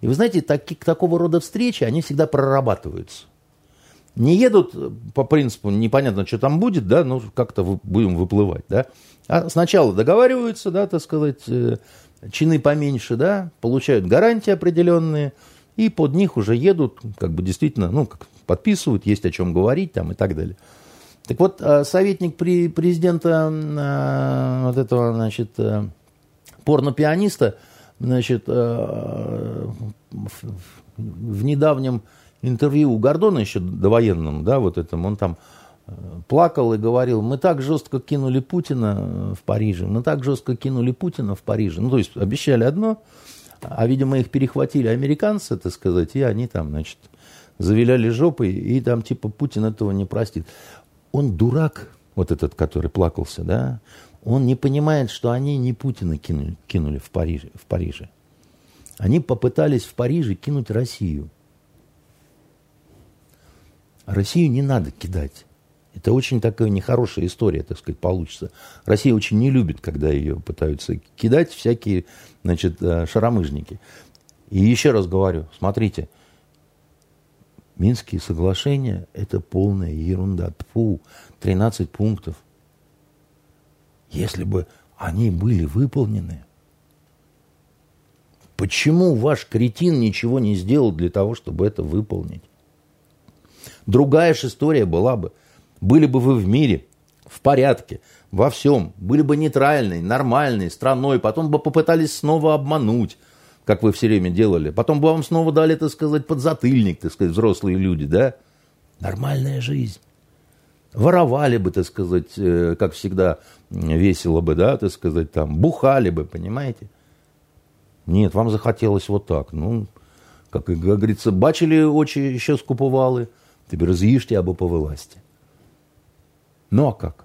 И вы знаете, таки, такого рода встречи, они всегда прорабатываются. Не едут по принципу, непонятно, что там будет, да, ну, как-то будем выплывать, да. А сначала договариваются, да, так сказать, э, чины поменьше, да, получают гарантии определенные, и под них уже едут, как бы действительно, ну, как подписывают, есть о чем говорить там и так далее. Так вот, а, советник при президента а, вот этого, значит, э, порно-пианиста, значит, э, в недавнем интервью у Гордона еще довоенном, да, вот этом, он там э, плакал и говорил, мы так жестко кинули Путина э, в Париже, мы так жестко кинули Путина в Париже. Ну, то есть обещали одно, а, видимо, их перехватили американцы, так сказать, и они там, значит, завиляли жопой, и там типа Путин этого не простит. Он дурак, вот этот, который плакался, да, он не понимает, что они не Путина кинули, кинули в, Париже, в Париже. Они попытались в Париже кинуть Россию. Россию не надо кидать. Это очень такая нехорошая история, так сказать, получится. Россия очень не любит, когда ее пытаются кидать всякие, значит, э, шаромыжники. И еще раз говорю, смотрите, Минские соглашения – это полная ерунда. Фу, 13 пунктов. Если бы они были выполнены, почему ваш кретин ничего не сделал для того, чтобы это выполнить? Другая же история была бы. Были бы вы в мире, в порядке, во всем, были бы нейтральной, нормальной страной, потом бы попытались снова обмануть, как вы все время делали. Потом бы вам снова дали, так сказать, подзатыльник, так сказать, взрослые люди, да? Нормальная жизнь. Воровали бы, так сказать, э, как всегда, весело бы, да, так сказать, там, бухали бы, понимаете? Нет, вам захотелось вот так. Ну, как говорится, бачили очи еще скуповали, теперь з'їжте або повилазьте. Ну а как?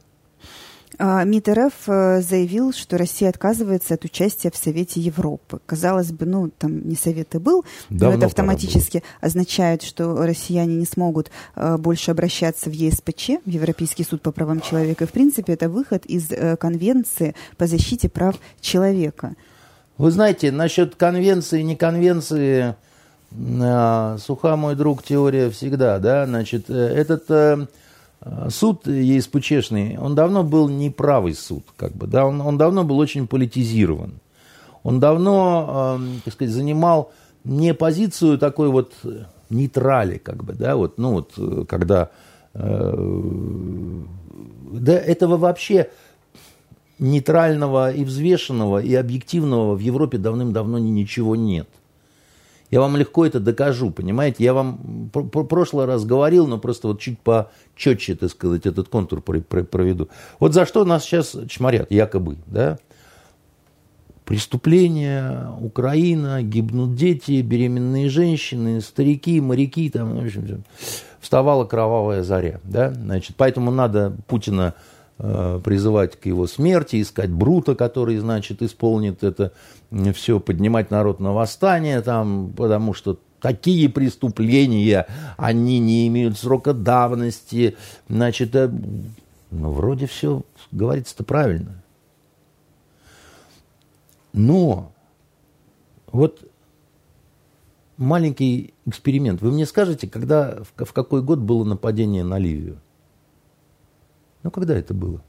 А, МИД РФ э, заявил, что Россия отказывается от участия в Совете Европы. Казалось бы, ну, там не Совет и был, Давно но это автоматически означает, что россияне не смогут э, больше обращаться в ЕСПЧ, в Европейский суд по правам человека. И, в принципе, это выход из э, Конвенции по защите прав человека. Вы знаете, насчет конвенции, не конвенции, суха, мой друг, теория всегда, да, значит, этот Э, суд ЕСПЧшный, он давно был неправый суд, как бы, да, он, он давно был очень политизирован. Он давно, э, так сказать, занимал не позицию такой вот нейтрали, как бы, да, вот, ну вот, э, когда, э, да, этого вообще нейтрального и взвешенного и объективного в Европе давным-давно ничего нет. Я вам легко это докажу, понимаете? Я вам в прошлый раз говорил, но просто вот чуть почетче, так сказать, этот контур проведу. Вот за что нас сейчас чморят, якобы, да? Преступления, Украина, гибнут дети, беременные женщины, старики, моряки, там, в общем, вставала кровавая заря, да? Значит, поэтому надо Путина призывать к его смерти, искать Брута, который, значит, исполнит это все, поднимать народ на восстание, там, потому что такие преступления, они не имеют срока давности, значит, э, ну, вроде все говорится-то правильно. Но вот маленький эксперимент. Вы мне скажете, когда, в какой год было нападение на Ливию? Ну, когда это было?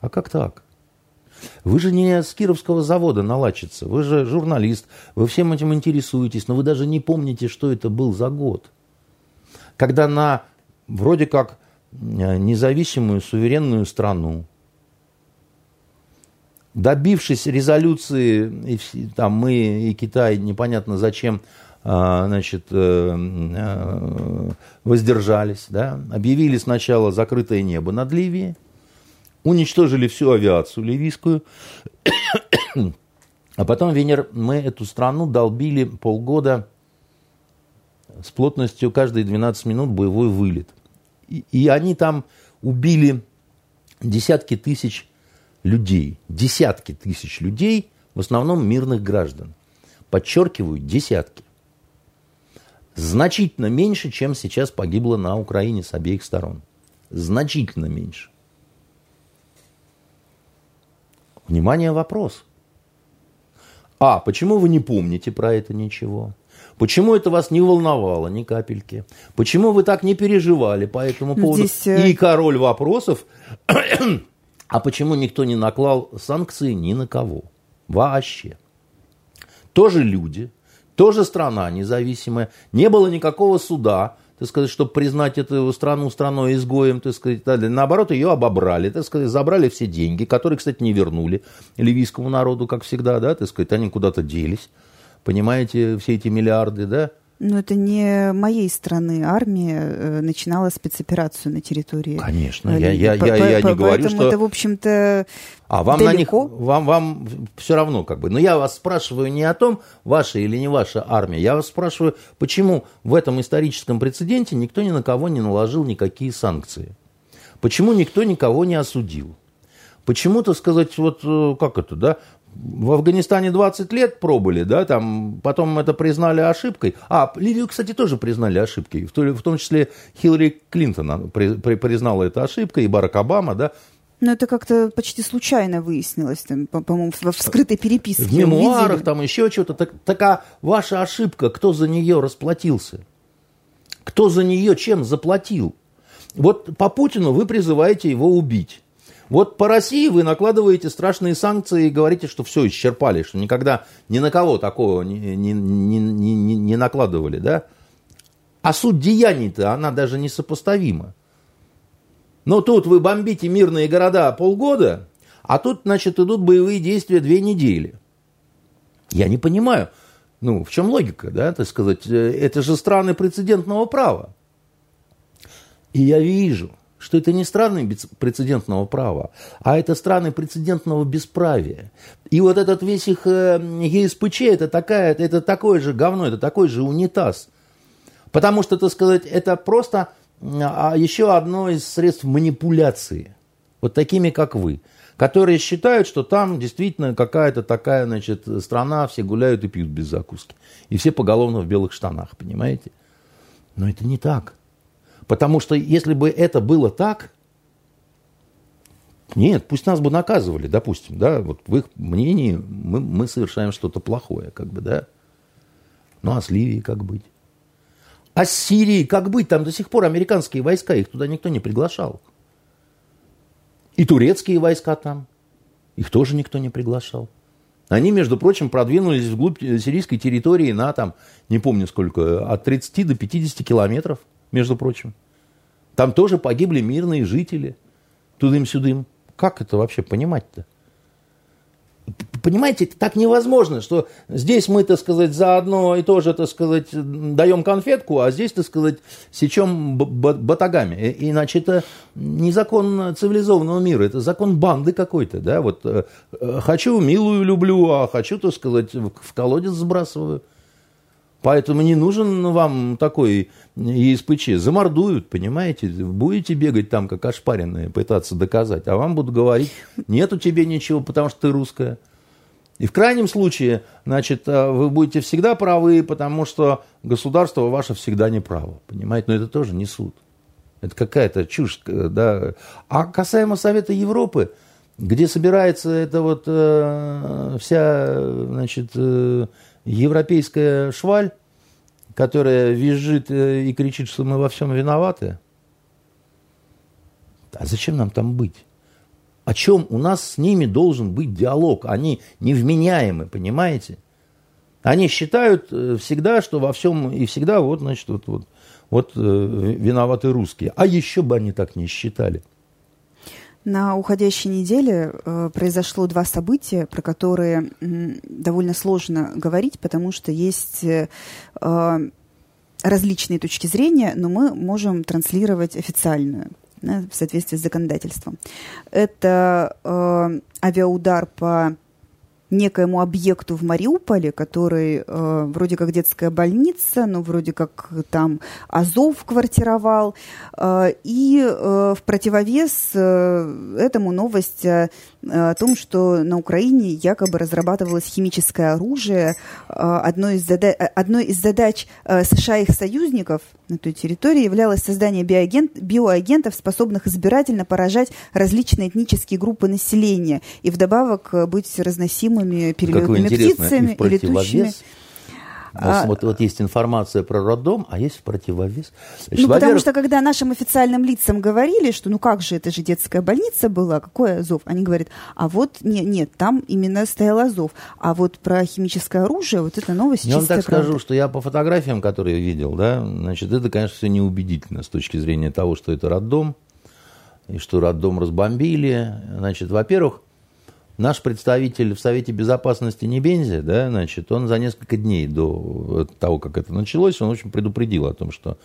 А как так? Вы же не с Кировского завода наладчица, вы же журналист, вы всем этим интересуетесь, но вы даже не помните, что это был за год. Когда на вроде как э, независимую суверенную страну, добившись резолюции, и, там мы и Китай, непонятно зачем, значит, э, э, воздержались, да, объявили сначала закрытое небо над Ливией, уничтожили всю авиацию ливийскую, а потом Венер, мы эту страну долбили полгода с плотностью каждые 12 минут боевой вылет. И, и они там убили десятки тысяч людей, десятки тысяч людей, в основном мирных граждан. Подчеркиваю, десятки значительно меньше, чем сейчас погибло на Украине с обеих сторон. Значительно меньше. Внимание, вопрос. А, почему вы не помните про это ничего? Почему это вас не волновало ни капельки? Почему вы так не переживали по этому поводу? Здесь... Э, И король вопросов. а почему никто не наклал санкции ни на кого? Вообще. Тоже люди, тоже страна независимая. Не было никакого суда, так сказать, чтобы признать эту страну страной изгоем, так сказать. Наоборот, ее обобрали, так сказать, забрали все деньги, которые, кстати, не вернули ливийскому народу, как всегда, да, так сказать, они куда-то делись. Понимаете, все эти миллиарды, да? Но это не моей страны армия э, начинала спецоперацию на территории. Конечно, я, я, я, я не говорю, что... это, в общем-то, А вам далеко. на них, вам, вам все равно как бы. Но я вас спрашиваю не о том, ваша или не ваша армия. Я вас спрашиваю, почему в этом историческом прецеденте никто ни на кого не наложил никакие санкции? Почему никто никого не осудил? Почему, то сказать, вот э, как это, да, в Афганистане 20 лет пробыли, да, там, потом это признали ошибкой. А, Ливию, кстати, тоже признали ошибкой. В, том числе Хиллари Клинтон при, при, признала это ошибкой, и Барак Обама, да. Но это как-то почти случайно выяснилось, там, по-моему, в, в скрытой переписке. В мемуарах, там еще что-то. Так, такая ваша ошибка, кто за нее расплатился? Кто за нее чем заплатил? Вот по Путину вы призываете его убить. Вот по России вы накладываете страшные санкции и говорите, что все, исчерпали, что никогда ни на кого такого не, не, не, не, не накладывали, да? А суть деяний-то, она даже несопоставима. Но тут вы бомбите мирные города полгода, а тут, значит, идут боевые действия две недели. Я не понимаю, ну, в чем логика, да, так сказать, э, это же страны прецедентного права. И я вижу – что это не страны прецедентного права, а это страны прецедентного бесправия. И вот этот весь их э, ЕСПЧ, это, такая, это такое же говно, это такой же унитаз. Потому что, так сказать, это просто а, еще одно из средств манипуляции. Вот такими, как вы которые считают, что там действительно какая-то такая, значит, страна, все гуляют и пьют без закуски. И все поголовно в белых штанах, понимаете? Но это не так. Потому что если бы это было так, нет, пусть нас бы наказывали, допустим, да, вот в их мнении мы, мы совершаем что-то плохое, как бы, да. Ну а с Ливией как быть? А с Сирией как быть? Там до сих пор американские войска, их туда никто не приглашал. И турецкие войска там, их тоже никто не приглашал. Они, между прочим, продвинулись вглубь сирийской территории на, там, не помню сколько, от 30 до 50 километров – между прочим. Там тоже погибли мирные жители. Тудым-сюдым. Как это вообще понимать-то? Понимаете, так невозможно, что здесь мы, так сказать, заодно и тоже, так сказать, даем конфетку, а здесь, так сказать, сечем батагами. Иначе это не закон цивилизованного мира, это закон банды какой-то, да, вот э, хочу, милую люблю, а хочу, так сказать, в колодец сбрасываю. Поэтому не нужен вам такой ЕСПЧ. Замордуют, понимаете? Будете бегать там, как ошпаренные, пытаться доказать. А вам будут говорить, нет у тебя ничего, потому что ты русская. И в крайнем случае, значит, э, вы будете всегда правы, потому что государство ваше всегда неправо. Понимаете? Но это тоже не суд. Это какая-то чушь. Э, да. А касаемо Совета Европы, где собирается эта вот э, вся, значит, э, европейская шваль, которая визжит э, и кричит, что мы во всем виноваты. А зачем нам там быть? О чем у нас с ними должен быть диалог? Они невменяемы, понимаете? Они считают э, всегда, что во всем и всегда вот, значит, вот, вот, вот э, виноваты русские. А еще бы они так не считали. На уходящей неделе э, произошло два события, про которые э, довольно сложно говорить, потому что есть э, различные точки зрения, но мы можем транслировать официальную да, в соответствии с законодательством. Это э, авиаудар по некоему объекту в Мариуполе, который э, вроде как детская больница, но вроде как там Азов квартировал. Э, и э, в противовес э, этому новость э, о том, что на Украине якобы разрабатывалось химическое оружие. Э, одной из, зада- э, одной из задач э, США и их союзников на той территории являлось создание биоагент, биоагентов, способных избирательно поражать различные этнические группы населения и вдобавок быть разносимыми перелетными птицами и летучими. А, вот, вот есть информация про роддом, а есть противовес. Значит, ну, потому что когда нашим официальным лицам говорили, что ну как же, это же детская больница была, какой Азов? Они говорят, а вот не, нет, там именно стоял Азов. А вот про химическое оружие, вот это новость Я вам так правда. скажу, что я по фотографиям, которые видел, да, значит, это, конечно, все неубедительно с точки зрения того, что это роддом, и что роддом разбомбили. Значит, во-первых, наш представитель в Совете Безопасности Небензи, да, значит, он за несколько дней до того, как это началось, он очень предупредил о том, что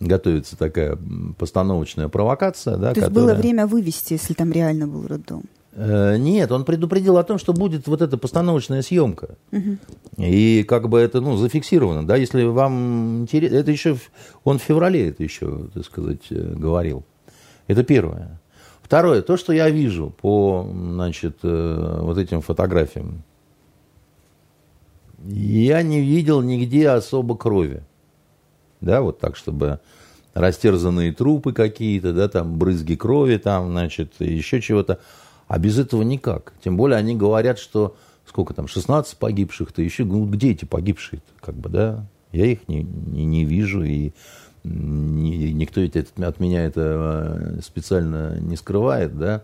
готовится такая постановочная провокация. Да, То есть которая... было время вывести, если там реально был роддом? Э, нет, он предупредил о том, что будет вот эта постановочная съемка. Угу. И как бы это, ну, зафиксировано, да, если вам интересно, это еще, он в феврале это еще, так сказать, э, говорил. Это первое. Второе, то, что я вижу по, значит, э, вот этим фотографиям, я не видел нигде особо крови. Да, вот так, чтобы растерзанные трупы какие-то, да, там брызги крови, там, значит, еще чего-то. А без этого никак. Тем более они говорят, что сколько там, 16 погибших-то еще, ну, где эти погибшие как бы, да? Я их не, не, не вижу, и никто ведь от меня это э, специально не скрывает, да?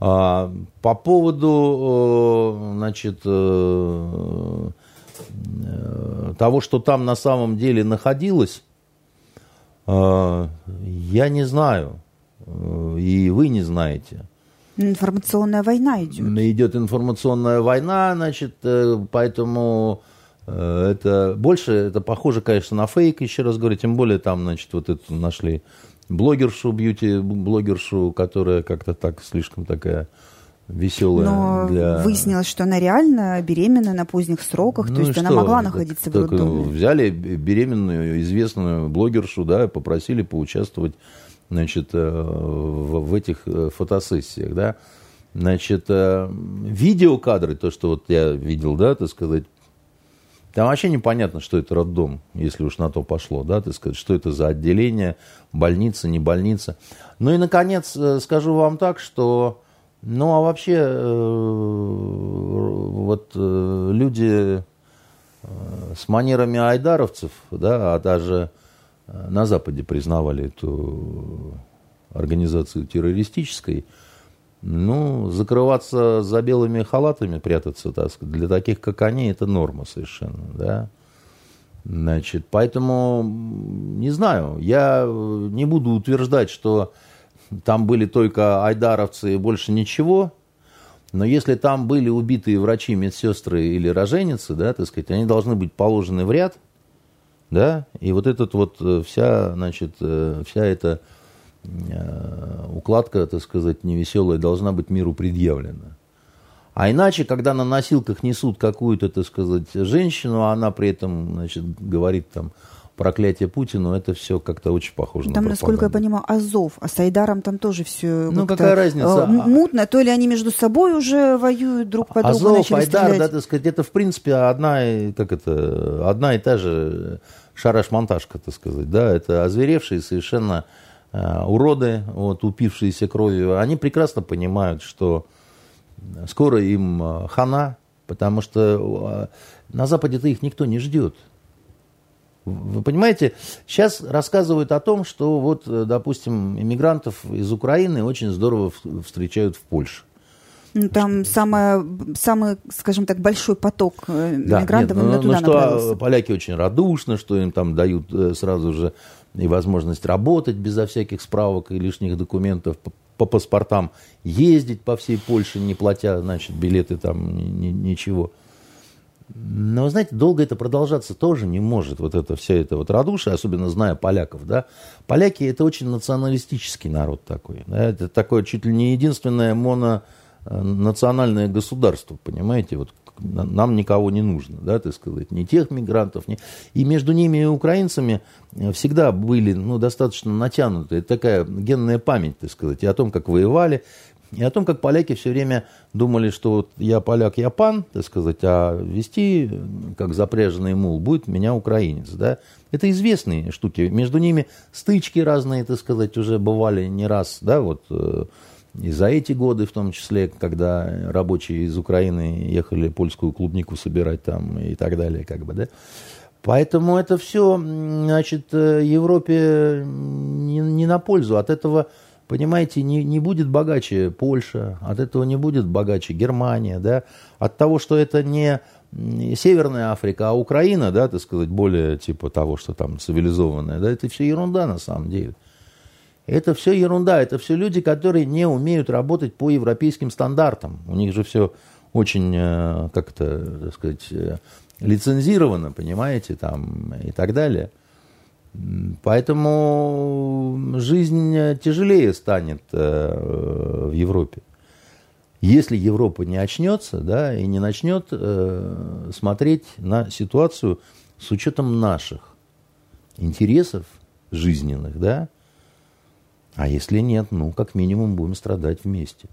А, по поводу, э, значит, э, того, что там на самом деле находилось, я не знаю, и вы не знаете. Информационная война идет. Идет информационная война, значит, э, поэтому э, это больше, это похоже, конечно, на фейк, еще раз говорю, тем более там, значит, вот эту нашли блогершу, бьюти-блогершу, которая как-то так слишком такая веселая. Но для... выяснилось, что она реально беременна на поздних сроках, ну то есть что? она могла находиться так, в роддоме. Взяли беременную, известную блогершу, да, попросили поучаствовать значит, э, в, в этих э, фотосессиях, да, значит, э, видеокадры, то, что вот я видел, да, так сказать, там вообще непонятно, что это роддом, если уж на то пошло, да, так сказать, что это за отделение, больница, не больница. Ну и, наконец, скажу вам так, что, ну, а вообще, вот люди с манерами айдаровцев, да, а даже на Западе признавали эту организацию террористической, ну, закрываться за белыми халатами, прятаться, так сказать, для таких, как они, это норма совершенно, да. Значит, поэтому, не знаю, я не буду утверждать, что там были только айдаровцы и больше ничего, но если там были убитые врачи, медсестры или роженицы, да, так сказать, они должны быть положены в ряд – да, и вот этот вот э, вся, значит, э, вся эта укладка, так сказать, невеселая, должна быть миру предъявлена. А иначе, когда на носилках несут какую-то, так сказать, женщину, а она при этом, значит, говорит там проклятие Путину, это все как-то очень похоже там, на Там, насколько я понимаю, Азов, а с Айдаром там тоже все Ну, какая разница? Мутно, то ли они между собой уже воюют друг по другу, Азов, Айдар, стрелять. да, так сказать, это, в принципе, одна, как это, одна и та же шараш-монтажка, так сказать, да, это озверевшие совершенно э, уроды, вот, упившиеся кровью, они прекрасно понимают, что скоро им э, хана, потому что э, на Западе-то их никто не ждет. Вы понимаете, сейчас рассказывают о том, что вот, допустим, иммигрантов из Украины очень здорово встречают в Польше. Ну, там самое, самый, скажем так, большой поток э, да, мигрантов нет, ну, туда ну, что направился. поляки очень радушны, что им там дают э, сразу же и возможность работать безо всяких справок и лишних документов по, по паспортам, ездить по всей Польше, не платя, значит, билеты там, ни, ничего. Но, знаете, долго это продолжаться тоже не может, вот это вся эта вот радушие, особенно зная поляков, да. Поляки – это очень националистический народ такой, да? это такое чуть ли не единственное моно Э, государство, понимаете, вот нам никого не нужно, да, так сказать, ни тех мигрантов, ни... и между ними и украинцами э, всегда были, ну, достаточно натянутые, такая генная память, так сказать, и о том, как воевали, и о том, как поляки все время думали, что вот я поляк, я пан, так сказать, а вести, как запряженный мул, будет меня украинец, да. Это известные штуки. Между ними стычки разные, так сказать, уже бывали не раз, да, вот э, и за эти годы, в том числе, когда рабочие из Украины ехали польскую клубнику собирать там и так далее, как бы, да. Поэтому это все, значит, э, Европе не, не на пользу. От этого, понимаете, не, не будет богаче Польша, от этого не будет богаче Германия, да. От того, что это не Северная Африка, а Украина, да, так сказать, более типа того, что там цивилизованная, да, это все ерунда на самом деле. Это все ерунда, это все люди, которые не умеют работать по европейским стандартам. У них же все очень, э, как это, так сказать, э, лицензировано, понимаете, там и так далее. Поэтому жизнь тяжелее станет э, в Европе. Если Европа не очнется, да, и не начнет смотреть на ситуацию с учетом наших интересов жизненных, да, а если нет, ну, как минимум, будем страдать вместе.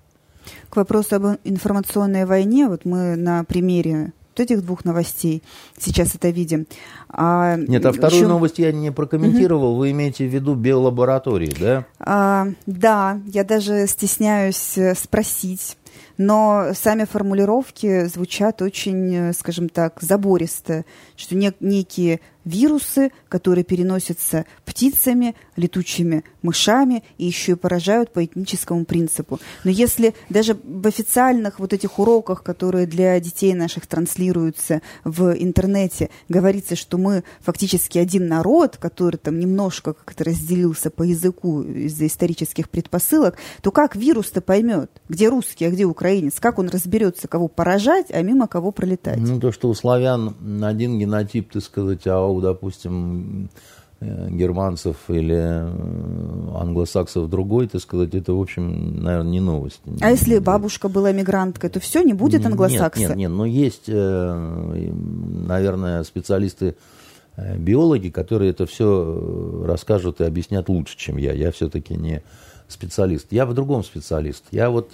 К вопросу об информационной войне, вот мы на примере вот этих двух новостей сейчас это видим. А Нет, а вторую еще... новость я не прокомментировал. Угу. Вы имеете в виду биолаборатории, да? А, да, я даже стесняюсь э, спросить но сами формулировки звучат очень, э, скажем так, забористо, что не, некие вирусы, которые переносятся птицами, летучими мышами и еще и поражают по этническому принципу. Но если даже в официальных вот этих уроках, которые для детей наших транслируются в интернете, говорится, что мы фактически один народ, который там немножко как-то разделился по языку из-за исторических предпосылок, то как вирус-то поймет, где русский, а где украинец? Как он разберется, кого поражать, а мимо кого пролетать? Ну, то, что у славян один генотип, так сказать, а у, допустим, э, германцев или э, англосаксов другой, так сказать, это, в общем, наверное, не новость. А если бабушка была мигранткой, то все, не будет англосакса? Нет, нет, нет, но есть, э, наверное, специалисты, биологи, которые это все расскажут и объяснят лучше, чем я. Я все-таки не специалист. Я в другом специалист. Я вот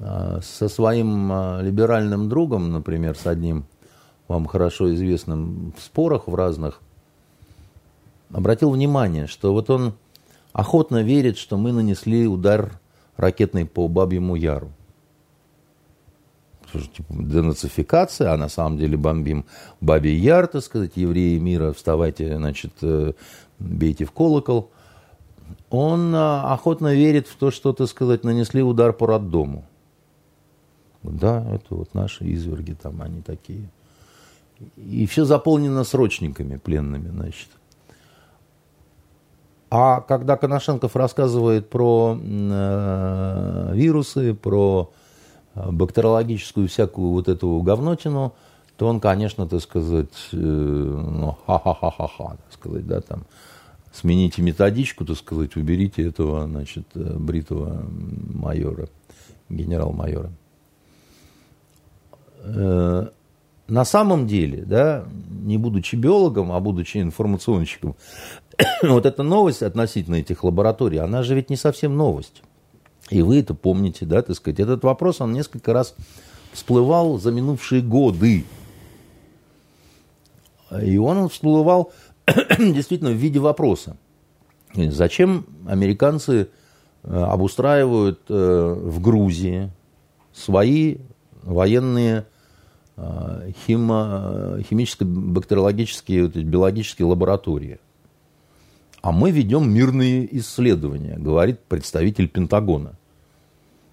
со своим либеральным другом, например, с одним, вам хорошо известным в спорах в разных, обратил внимание, что вот он охотно верит, что мы нанесли удар ракетный по Бабьему Яру. Типа, денацификация, а на самом деле бомбим Бабий Яр, так сказать, евреи мира, вставайте, значит, э, бейте в колокол. Он а, охотно верит в то, что, так сказать, нанесли удар по роддому. Да, это вот наши изверги там, они такие. И все заполнено срочниками пленными, значит. А когда Коношенков рассказывает про э, вирусы, про э, бактериологическую всякую вот эту говнотину, то он, конечно, так сказать, э, ну, ха-ха-ха-ха-ха, так сказать, да, там, смените методичку, так сказать, уберите этого, значит, э, бритого майора, генерал-майора. Э, на самом деле, да, не будучи биологом, а будучи информационщиком, вот эта новость относительно этих лабораторий, она же ведь не совсем новость. И вы это помните, да, так сказать. Этот вопрос, он несколько раз всплывал за минувшие годы. И он всплывал действительно в виде вопроса. Зачем американцы э, обустраивают э, в Грузии свои военные Э, химо, химическо-бактериологические, вот биологические лаборатории. А мы ведем мирные исследования, говорит представитель Пентагона.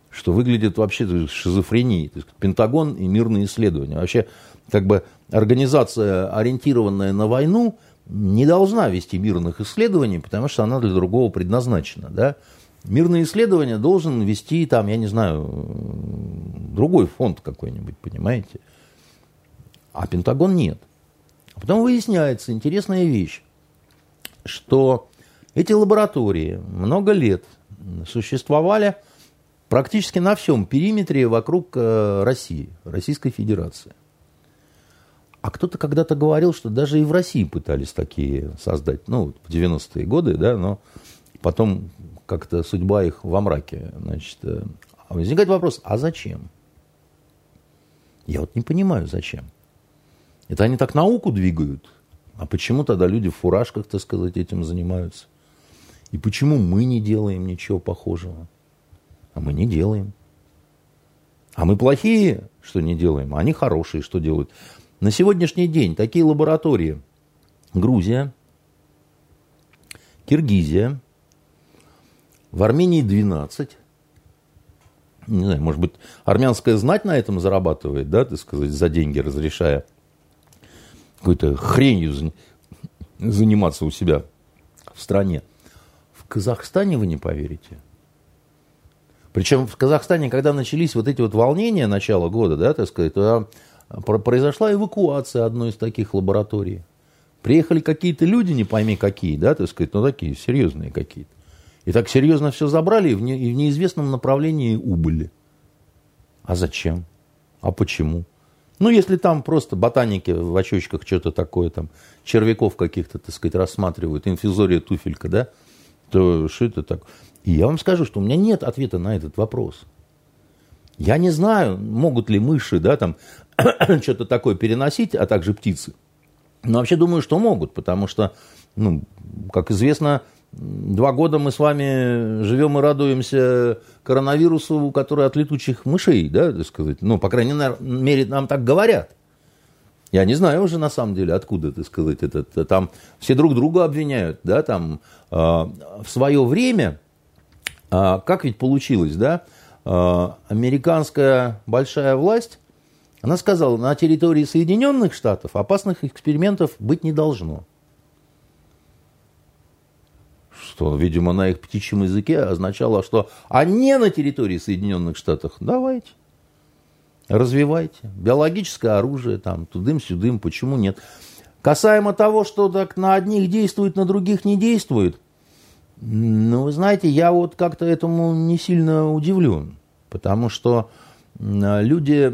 Что выглядит вообще шизофренией. Пентагон и мирные исследования. Вообще, как бы организация, ориентированная на войну, не должна вести мирных исследований, потому что она для другого предназначена. Да? Мирные исследования должен вести, там, я не знаю, другой фонд какой-нибудь, понимаете? а Пентагон нет. А потом выясняется интересная вещь, что эти лаборатории много лет существовали практически на всем периметре вокруг э, России, Российской Федерации. А кто-то когда-то говорил, что даже и в России пытались такие создать, ну, в 90-е годы, да, но потом как-то судьба их во мраке, значит. Э, возникает вопрос, а зачем? Я вот не понимаю, зачем. Это они так науку двигают. А почему тогда люди в фуражках, так сказать, этим занимаются? И почему мы не делаем ничего похожего? А мы не делаем. А мы плохие, что не делаем, а они хорошие, что делают. На сегодняшний день такие лаборатории Грузия, Киргизия, в Армении 12. Не знаю, может быть, армянская знать на этом зарабатывает, да, так сказать, за деньги разрешая какой-то хренью заниматься у себя в стране. В Казахстане вы не поверите. Причем в Казахстане, когда начались вот эти вот волнения начала года, да, так сказать, то произошла эвакуация одной из таких лабораторий. Приехали какие-то люди, не пойми какие, да, так сказать, ну такие серьезные какие-то. И так серьезно все забрали и в, не, и в неизвестном направлении убыли. А зачем? А почему? Ну, если там просто ботаники в очочках что-то такое, там, червяков каких-то, так сказать, рассматривают, инфизория туфелька, да, то что это так? И я вам скажу, что у меня нет ответа на этот вопрос. Я не знаю, могут ли мыши, да, там, что-то такое переносить, а также птицы. Но вообще думаю, что могут, потому что, ну, как известно, два года мы с вами живем и радуемся коронавирусу, который от летучих мышей, да, так сказать. Ну, по крайней мере, нам так говорят. Я не знаю уже на самом деле, откуда, так сказать, это, там все друг друга обвиняют, да, там э, в свое время, э, как ведь получилось, да, э, американская большая власть, она сказала, на территории Соединенных Штатов опасных экспериментов быть не должно что, видимо, на их птичьем языке означало, что не на территории Соединенных Штатов, давайте, развивайте. Биологическое оружие, там, тудым-сюдым, почему нет? Касаемо того, что так на одних действует, на других не действует, ну, вы знаете, я вот как-то этому не сильно удивлен, потому что люди,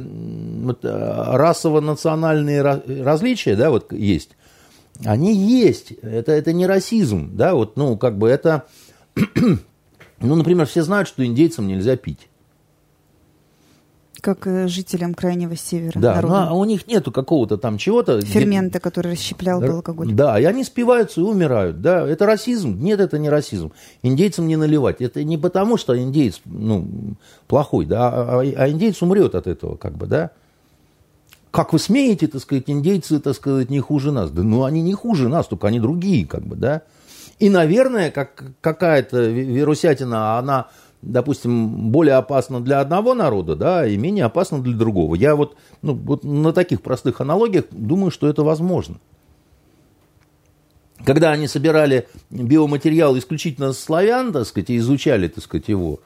вот, расово-национальные различия, да, вот есть, они есть. Это, это не расизм, да, вот, ну, как бы это... ну, например, все знают, что индейцам нельзя пить. Как э, жителям Крайнего Севера. Да, ну, а у них нету какого-то там чего-то. Фермента, где... который расщеплял бы алкоголь. Да, и они спиваются и умирают. Да, это расизм. Нет, это не расизм. Индейцам не наливать. Это не потому, что индейец ну, плохой, да, а, а, а индейец умрет от этого, как бы, да как вы смеете, так сказать, индейцы, так сказать, не хуже нас? Да ну они не хуже нас, только они другие, как бы, да. И, наверное, как, какая-то вирусятина, она, допустим, более опасна для одного народа, да, и менее опасна для другого. Я вот, ну, вот на таких простых аналогиях думаю, что это возможно. Когда они собирали биоматериал исключительно славян, так сказать, и изучали, так сказать, его,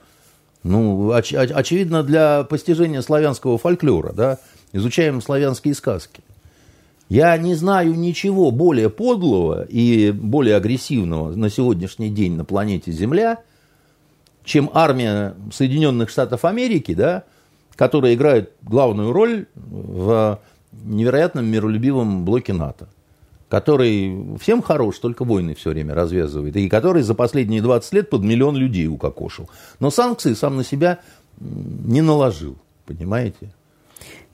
ну, оч- очевидно, для постижения славянского фольклора, да, изучаем славянские сказки. Я не знаю ничего более подлого и более агрессивного на сегодняшний день на планете Земля, чем армия Соединенных Штатов Америки, да, которая играет главную роль в невероятном миролюбивом блоке НАТО, который всем хорош, только войны все время развязывает, и который за последние 20 лет под миллион людей укокошил. Но санкции сам на себя не наложил, понимаете?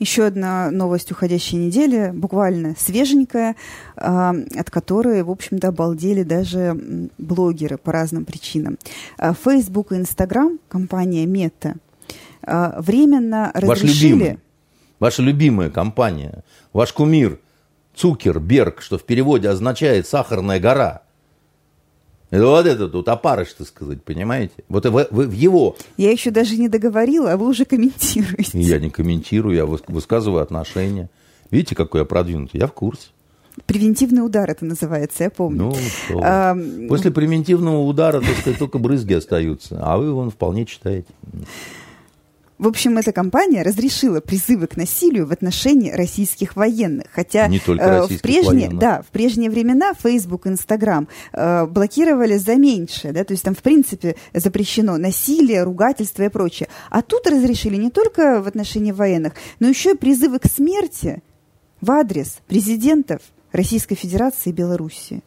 Еще одна новость уходящей недели, буквально свеженькая, а, от которой, в общем-то, обалдели даже блогеры по разным причинам. А, Facebook и Instagram, компания Meta, а, временно разрешили... Ваш любимый, ваша любимая компания, ваш кумир Цукерберг, что в переводе означает «сахарная гора», вот этот вот опарыш, так сказать, понимаете? Вот в, в, в его... Я еще даже не договорила, а вы уже комментируете. Я не комментирую, я высказываю отношения. Видите, какой я продвинутый? Я в курсе. Превентивный удар это называется, я помню. Ну, что а, После превентивного удара, так сказать, только брызги остаются, а вы вон вполне читаете. В общем, эта компания разрешила призывы к насилию в отношении российских военных. Хотя Не только э, в, прежние, да, в прежние времена Facebook, Instagram э, блокировали за меньшее. Да, то есть там, в принципе, запрещено насилие, ругательство и прочее. А тут разрешили не только в отношении военных, но еще и призывы к смерти в адрес президентов Российской Федерации и Белоруссии.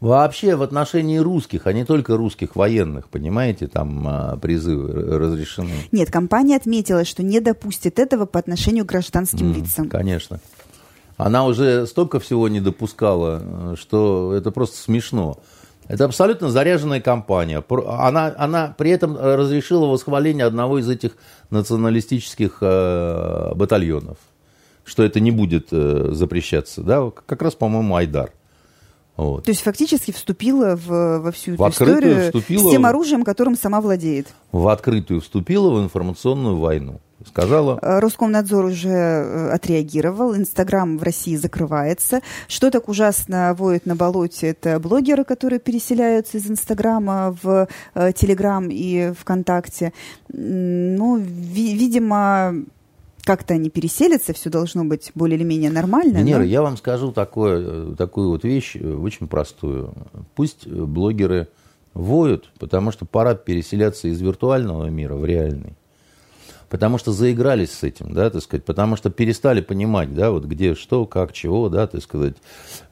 Вообще в отношении русских, а не только русских военных, понимаете, там а, призывы разрешены. Нет, компания отметила, что не допустит этого по отношению к гражданским mm, лицам. Конечно. Она уже столько всего не допускала, что это просто смешно. Это абсолютно заряженная компания. Она, она при этом разрешила восхваление одного из этих националистических э, батальонов, что это не будет э, запрещаться. Да? Как раз, по-моему, Айдар. Вот. То есть фактически вступила в, во всю в эту историю вступила, с тем оружием, которым сама владеет. В открытую вступила в информационную войну. сказала. Э, Роскомнадзор уже э, отреагировал, Инстаграм в России закрывается. Что так ужасно воют на болоте, это блогеры, которые переселяются из Инстаграма в э, Телеграм и ВКонтакте. Ну, ви- видимо, как-то они переселятся, все должно быть более или менее нормально. Венера, но... я вам скажу такое, такую вот вещь, очень простую. Пусть блогеры воют, потому что пора переселяться из виртуального мира в реальный потому что заигрались с этим, да, так сказать, потому что перестали понимать, да, вот где что, как, чего, да, так сказать.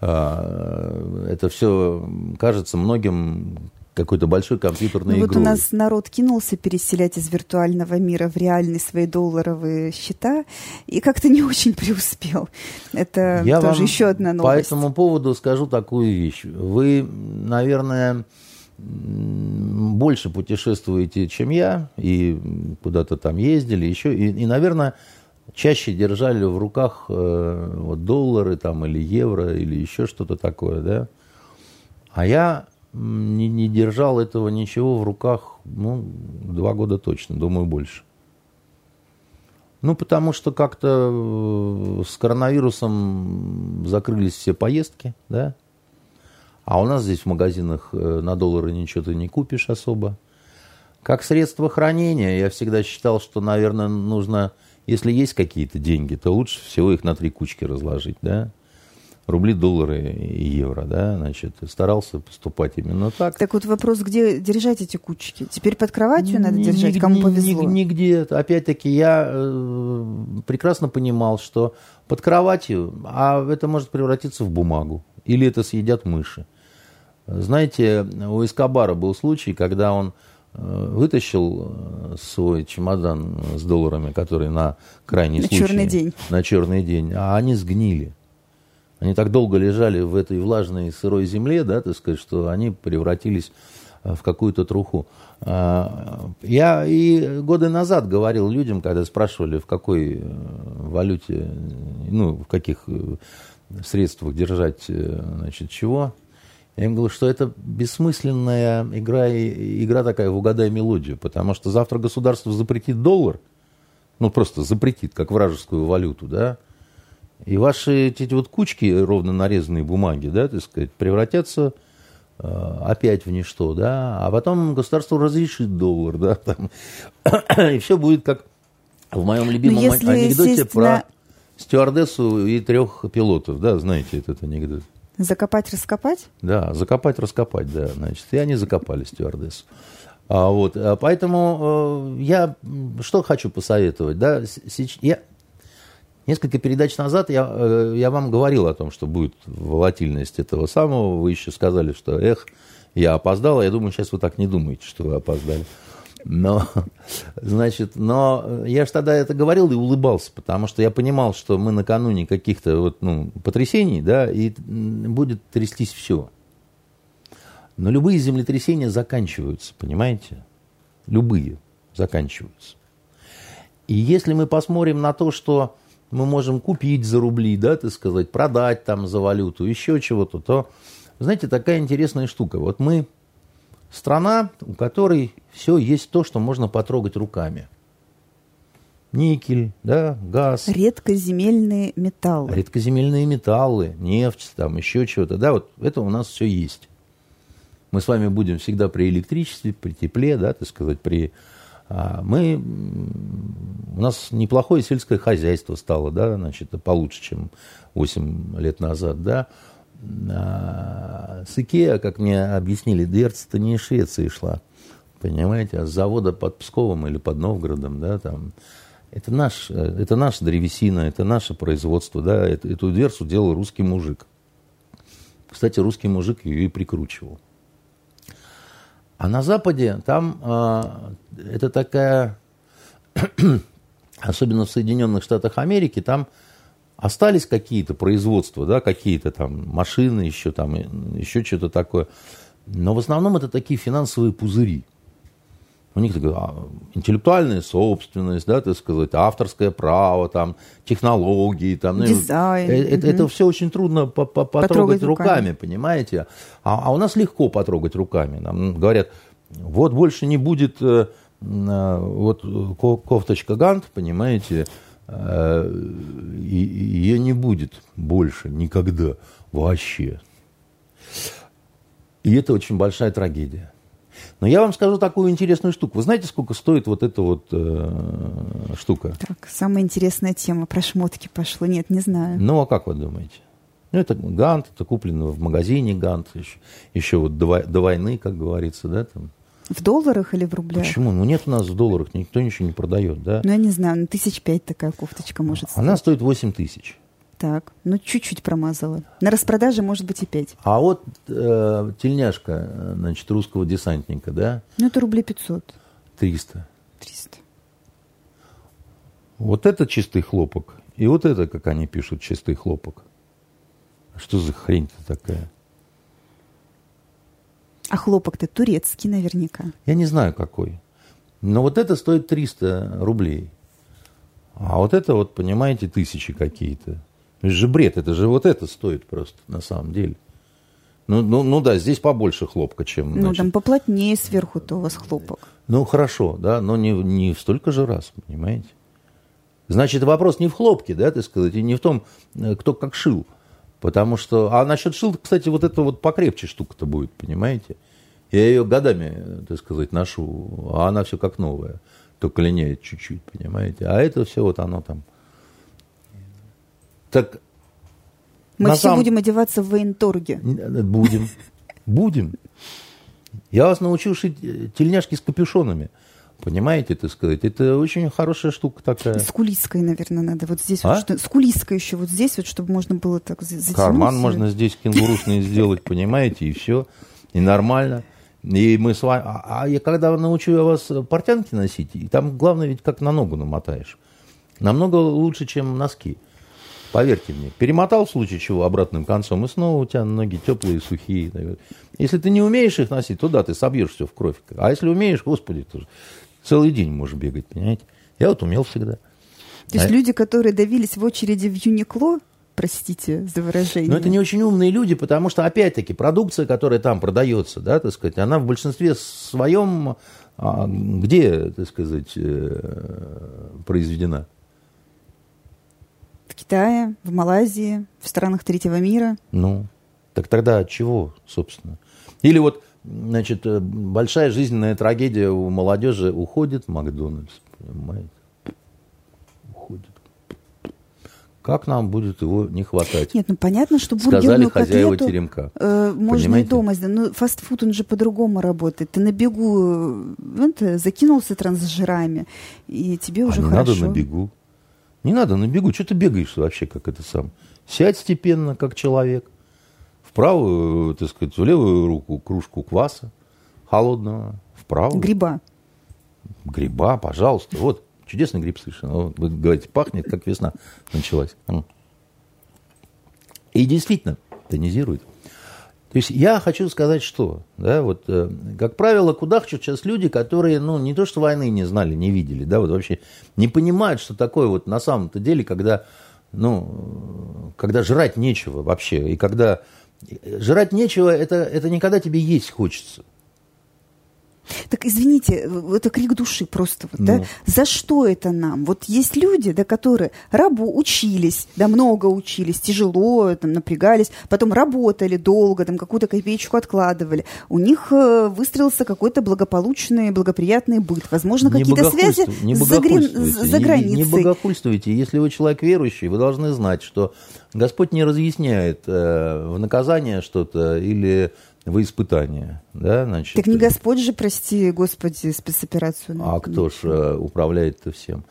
А, это все кажется многим какой-то большой компьютерной ну, игрой. Вот у нас народ кинулся переселять из виртуального мира в реальные свои долларовые счета и как-то не очень преуспел. Это Я тоже еще одна новость. По этому поводу скажу такую вещь. Вы, наверное, больше путешествуете, чем я, и куда-то там ездили, еще, и, и наверное, чаще держали в руках э, вот, доллары там, или евро, или еще что-то такое, да. А я не, не держал этого ничего в руках, ну, два года точно, думаю, больше. Ну, потому что как-то э, с коронавирусом закрылись все поездки, да, а у нас здесь в магазинах э, на доллары ничего ты не купишь особо. Как средство хранения, я всегда считал, что, наверное, нужно, если есть какие-то деньги, то лучше всего их на три кучки разложить, да? Рубли, доллары и евро, да, значит, старался поступать именно так. Так вот вопрос, где держать эти кучки? Теперь под кроватью надо держать, кому повезло? Нигде. Опять-таки, я э, прекрасно понимал, что под кроватью, а это может превратиться в бумагу, или это съедят мыши. Знаете, у Эскобара был случай, когда он э, вытащил э, свой чемодан с долларами, который на крайний на случай... черный день. На черный день. А они сгнили. Они так долго лежали в этой влажной сырой земле, да, так сказать, что они превратились э, в какую-то труху. А, я и годы назад говорил людям, когда спрашивали, в какой валюте, ну, в каких средствах держать, значит, чего, я им говорю, что это бессмысленная игра, игра такая в угадай мелодию, потому что завтра государство запретит доллар, ну просто запретит, как вражескую валюту, да, и ваши эти вот кучки ровно нарезанные бумаги, да, так сказать, превратятся э, опять в ничто, да, а потом государство разрешит доллар, да, там, и все будет как в моем любимом если, анекдоте про стюардессу и трех пилотов, да, знаете этот анекдот. Закопать, раскопать? Да, закопать, раскопать, да, значит. И они закопали стюардессу. А, вот, а поэтому э, я что хочу посоветовать, да, сейчас, я, несколько передач назад я, э, я вам говорил о том, что будет волатильность этого самого, вы еще сказали, что, эх, я опоздал, я думаю, сейчас вы так не думаете, что вы опоздали. Но, значит, но я же тогда это говорил и улыбался, потому что я понимал, что мы накануне каких-то вот, ну, потрясений, да, и будет трястись все. Но любые землетрясения заканчиваются, понимаете? Любые заканчиваются. И если мы посмотрим на то, что мы можем купить за рубли, да, так сказать, продать там за валюту, еще чего-то, то, знаете, такая интересная штука. Вот мы Страна, у которой все есть то, что можно потрогать руками. Никель, да, газ. Редкоземельные металлы. Редкоземельные металлы, нефть, там еще чего-то. Да, вот это у нас все есть. Мы с вами будем всегда при электричестве, при тепле, да, так сказать, при... А мы... У нас неплохое сельское хозяйство стало, да, значит, получше, чем 8 лет назад, да. А, с Икеа, как мне объяснили, дверца-то не из Швеции шла, понимаете, а с завода под Псковом или под Новгородом, да, там. Это, наш, это наша древесина, это наше производство, да, эту дверцу делал русский мужик. Кстати, русский мужик ее и прикручивал. А на Западе там а, это такая, особенно в Соединенных Штатах Америки, там остались какие-то производства, да, какие-то там машины, еще там, еще что-то такое. Но в основном это такие финансовые пузыри. У них такая а, интеллектуальная собственность, да, так сказать, авторское право, там, технологии, там, ну, Дизайн. Ну, это, угу. это все очень трудно по -по потрогать, потрогать руками, руками, понимаете? А, а у нас легко потрогать руками. Нам говорят, вот больше не будет э, вот кофточка Гант, понимаете, ее не будет больше никогда вообще. И это очень большая трагедия. Но я вам скажу такую интересную штуку. Вы знаете, сколько стоит вот эта вот э, штука? Так, самая интересная тема про шмотки пошло. Нет, не знаю. Ну, а как вы думаете? Ну, это Гант, это куплено в магазине Гант, еще, еще вот до, до войны, как говорится, да, там. В долларах или в рублях? Почему? Ну, нет у нас в долларах, никто ничего не продает, да. Ну, я не знаю, ну, тысяч пять такая кофточка может стоить. Она стоит восемь тысяч. Так, ну чуть-чуть промазала. На распродаже может быть и 5. А вот э, тельняшка, значит, русского десантника, да? Ну это рублей 500. 300. 300. Вот это чистый хлопок. И вот это, как они пишут, чистый хлопок. Что за хрень-то такая? А хлопок-то турецкий наверняка. Я не знаю, какой. Но вот это стоит 300 рублей. А вот это вот, понимаете, тысячи какие-то. Это же бред, это же вот это стоит просто на самом деле. Ну, ну, ну да, здесь побольше хлопка, чем... Ну, значит. там поплотнее сверху-то у вас хлопок. Ну, хорошо, да, но не, не в столько же раз, понимаете? Значит, вопрос не в хлопке, да, так сказать, и не в том, э, кто как шил. Потому что... А насчет шил, кстати, вот это вот покрепче штука-то будет, понимаете? Я ее годами, так сказать, ношу, а она все как новая. Только линяет чуть-чуть, понимаете? А это все вот оно там так мы все сам... будем одеваться в военторге. Будем. Будем. Я вас научил шить э, тельняшки с капюшонами. Понимаете, так сказать? Это очень хорошая штука такая. С кулиской, наверное, надо. Вот здесь а? вот, что, с кулиской еще вот здесь вот, чтобы можно было так затянуть. Карман можно здесь кенгурушный сделать, понимаете, и все. И нормально. И мы с вами... А, а я когда научу я вас портянки носить, и там главное ведь как на ногу намотаешь. Намного лучше, чем носки. Поверьте мне. Перемотал в случае чего обратным концом, и снова у тебя ноги теплые, сухие. Если ты не умеешь их носить, то да, ты собьешь все в кровь. А если умеешь, господи, ты целый день можешь бегать, понимаете? Я вот умел всегда. То есть а... люди, которые давились в очереди в Юникло, простите за выражение. Но это не очень умные люди, потому что, опять-таки, продукция, которая там продается, да, так сказать, она в большинстве своем а, где, так сказать, э, произведена? Китае, в Малайзии, в странах третьего мира. Ну, так тогда от чего, собственно? Или вот, значит, э, большая жизненная трагедия у молодежи уходит в Макдональдс, понимаете? Уходит. Как нам будет его не хватать? Нет, ну понятно, что бургерную хозяева котлету теремка. Э, можно Понимаете? и дома сделать. Но фастфуд, он же по-другому работает. Ты на бегу это, закинулся трансжирами, и тебе а уже не хорошо. надо на бегу. Не надо на бегу. Что ты бегаешь вообще, как это сам? Сядь степенно, как человек. В правую, так сказать, в левую руку кружку кваса холодного. В правую. Гриба. Гриба, пожалуйста. Вот, чудесный гриб совершенно. Вы говорите, пахнет, как весна началась. И действительно, тонизирует. То есть я хочу сказать, что, да, вот, э, как правило, кудахчут сейчас люди, которые, ну, не то что войны не знали, не видели, да, вот вообще не понимают, что такое вот на самом-то деле, когда, ну, когда жрать нечего вообще, и когда жрать нечего, это, это не когда тебе есть хочется. Так извините, это крик души просто. Вот, ну. да? За что это нам? Вот есть люди, да, которые рабу учились, да, много учились, тяжело, там, напрягались, потом работали долго, там, какую-то копеечку откладывали. У них э, выстроился какой-то благополучный, благоприятный быт. Возможно, какие-то связи не за, гри... за границей. Не, не богохульствуйте. Если вы человек верующий, вы должны знать, что Господь не разъясняет э, в наказание что-то или во испытание. Да, значит, так не Господь же, прости, Господи, спецоперацию. А кто ж э, управляет-то всем?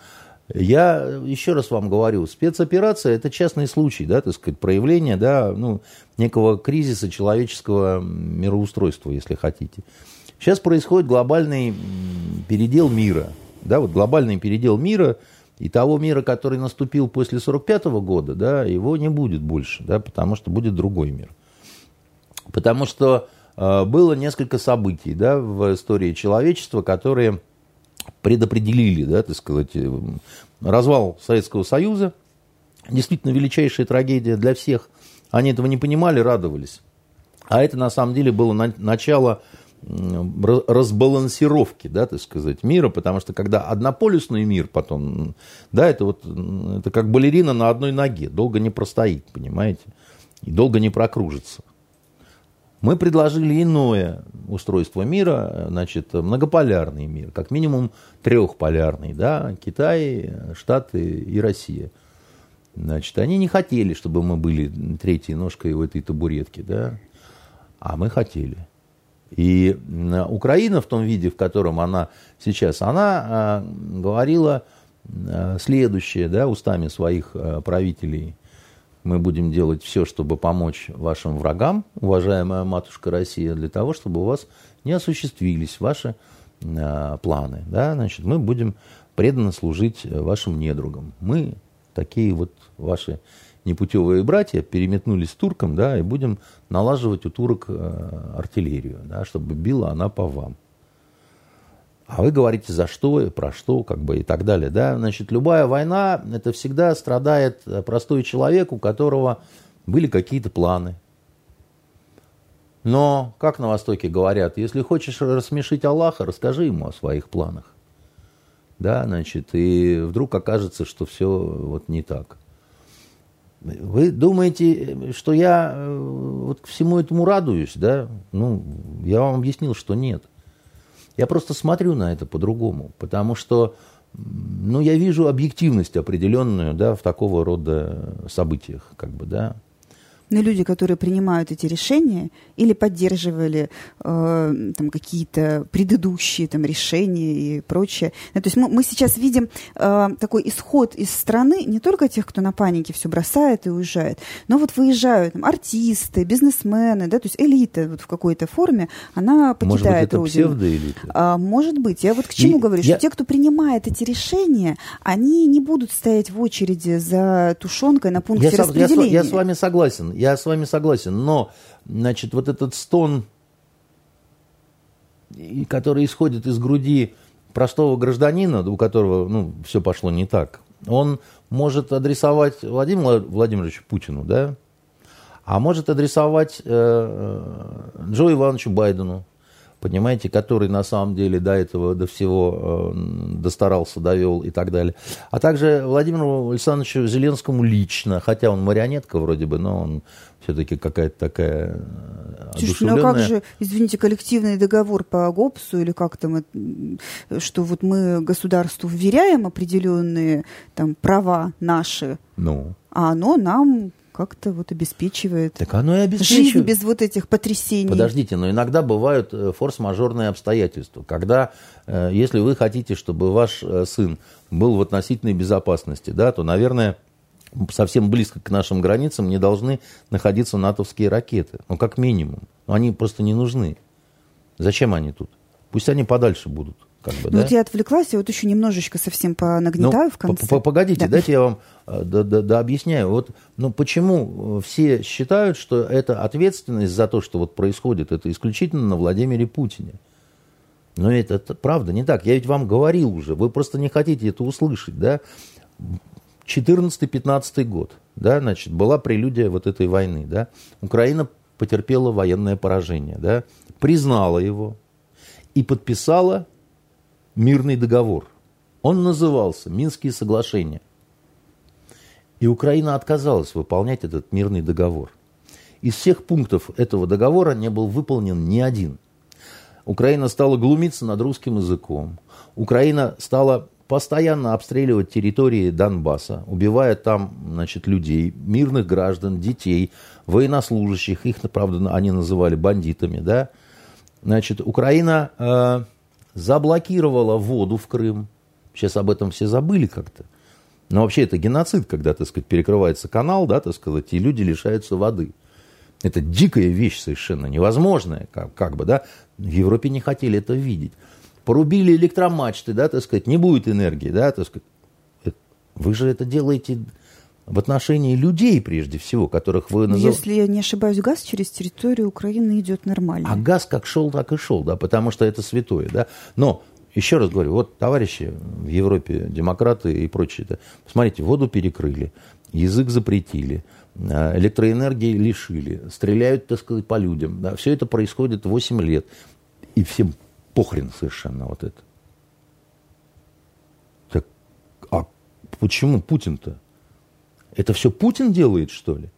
Я еще раз вам говорю, спецоперация – это частный случай, да, так сказать, проявление, да, ну, некого кризиса человеческого мироустройства, если хотите. Сейчас происходит глобальный передел мира, да, вот глобальный передел мира, и того мира, который наступил после 1945 года, да, его не будет больше, да, потому что будет другой мир – Потому что э, было несколько событий да, в истории человечества, которые предопределили, да, так сказать, э, развал Советского Союза. Действительно величайшая трагедия для всех. Они этого не понимали, радовались. А это на самом деле было на, начало разбалансировки, да, так сказать, мира, потому что когда однополюсный мир потом, да, это вот, это как балерина на одной ноге, долго не простоит, понимаете, и долго не прокружится. Мы предложили иное устройство мира, значит, многополярный мир, как минимум трехполярный, да, Китай, Штаты и Россия. Значит, они не хотели, чтобы мы были третьей ножкой в этой табуретке, да, а мы хотели. И Украина в том виде, в котором она сейчас, она а, говорила а, следующее, да, устами своих а, правителей. Мы будем делать все, чтобы помочь вашим врагам, уважаемая матушка Россия, для того, чтобы у вас не осуществились ваши планы. Да? Значит, мы будем преданно служить вашим недругам. Мы такие вот ваши непутевые братья переметнулись туркам, да, и будем налаживать у турок э, артиллерию, да, чтобы била она по вам. А вы говорите, за что, про что, как бы и так далее. Да? Значит, любая война, это всегда страдает э, простой человек, у которого были какие-то планы. Но, как на Востоке говорят, если хочешь рассмешить Аллаха, расскажи ему о своих планах. Да, значит, и вдруг окажется, что все вот не так. Вы думаете, что я э, вот всему этому радуюсь, да? Ну, я вам объяснил, что нет. Я просто смотрю на это по-другому, потому что, ну, я вижу объективность определенную, да, в такого рода событиях, как бы, да на люди, которые принимают эти решения или поддерживали э, там, какие-то предыдущие там, решения и прочее. Ну, то есть мы, мы сейчас видим э, такой исход из страны не только тех, кто на панике все бросает и уезжает, но вот выезжают там, артисты, бизнесмены, да, то есть элита вот в какой-то форме, она покидает может быть, это родину. А, может быть. Я вот к чему и говорю, я... что те, кто принимает эти решения, они не будут стоять в очереди за тушенкой на пункте я распределения. Я, я с вами согласен я с вами согласен, но, значит, вот этот стон, который исходит из груди простого гражданина, у которого, ну, все пошло не так, он может адресовать Владимиру Владимировичу Путину, да, а может адресовать э, э Джо Ивановичу Байдену, понимаете, который на самом деле до этого, до всего э, достарался, довел и так далее. А также Владимиру Александровичу Зеленскому лично, хотя он марионетка вроде бы, но он все-таки какая-то такая Слушай, ну а как же, извините, коллективный договор по ГОПСу или как там, что вот мы государству вверяем определенные там права наши, ну. а оно нам как-то вот обеспечивает, так оно и обеспечивает. жизнь без вот этих потрясений. Подождите, но иногда бывают э, форс-мажорные обстоятельства, когда, э, если вы хотите, чтобы ваш э, сын был в относительной безопасности, да, то, наверное, совсем близко к нашим границам не должны находиться натовские ракеты. Ну, как минимум. Но они просто не нужны. Зачем они тут? Пусть они подальше будут. Как бы, ну, да? вот я отвлеклась, я вот еще немножечко совсем понагнетаю ну, в конце. Погодите, да. дайте я вам э, да, да, да, объясняю. Вот, ну, почему все считают, что эта ответственность за то, что вот происходит, это исключительно на Владимире Путине? Но это, это правда не так. Я ведь вам говорил уже, вы просто не хотите это услышать, да? 14-15 год, да, значит, была прелюдия вот этой войны, да. Украина потерпела военное поражение, да, признала его и подписала мирный договор. Он назывался «Минские соглашения». И Украина отказалась выполнять этот мирный договор. Из всех пунктов этого договора не был выполнен ни один. Украина стала глумиться над русским языком. Украина стала постоянно обстреливать территории Донбасса, убивая там значит, людей, мирных граждан, детей, военнослужащих, их, правда, они называли бандитами, да. Значит, Украина э, заблокировала воду в Крым. Сейчас об этом все забыли как-то. Но вообще это геноцид, когда, так сказать, перекрывается канал, да, так сказать, и люди лишаются воды. Это дикая вещь совершенно, невозможная, как, как бы, да. В Европе не хотели это видеть порубили электромачты, да, так сказать, не будет энергии, да, так сказать. Вы же это делаете в отношении людей, прежде всего, которых вы называете. Если я не ошибаюсь, газ через территорию Украины идет нормально. А газ как шел, так и шел, да, потому что это святое, да. Но еще раз говорю, вот товарищи в Европе, демократы и прочие, да, посмотрите, воду перекрыли, язык запретили, а, электроэнергии лишили, стреляют, так сказать, по людям. Да, все это происходит 8 лет. И всем похрен совершенно вот это. Так, а почему Путин-то? Это все Путин делает, что ли?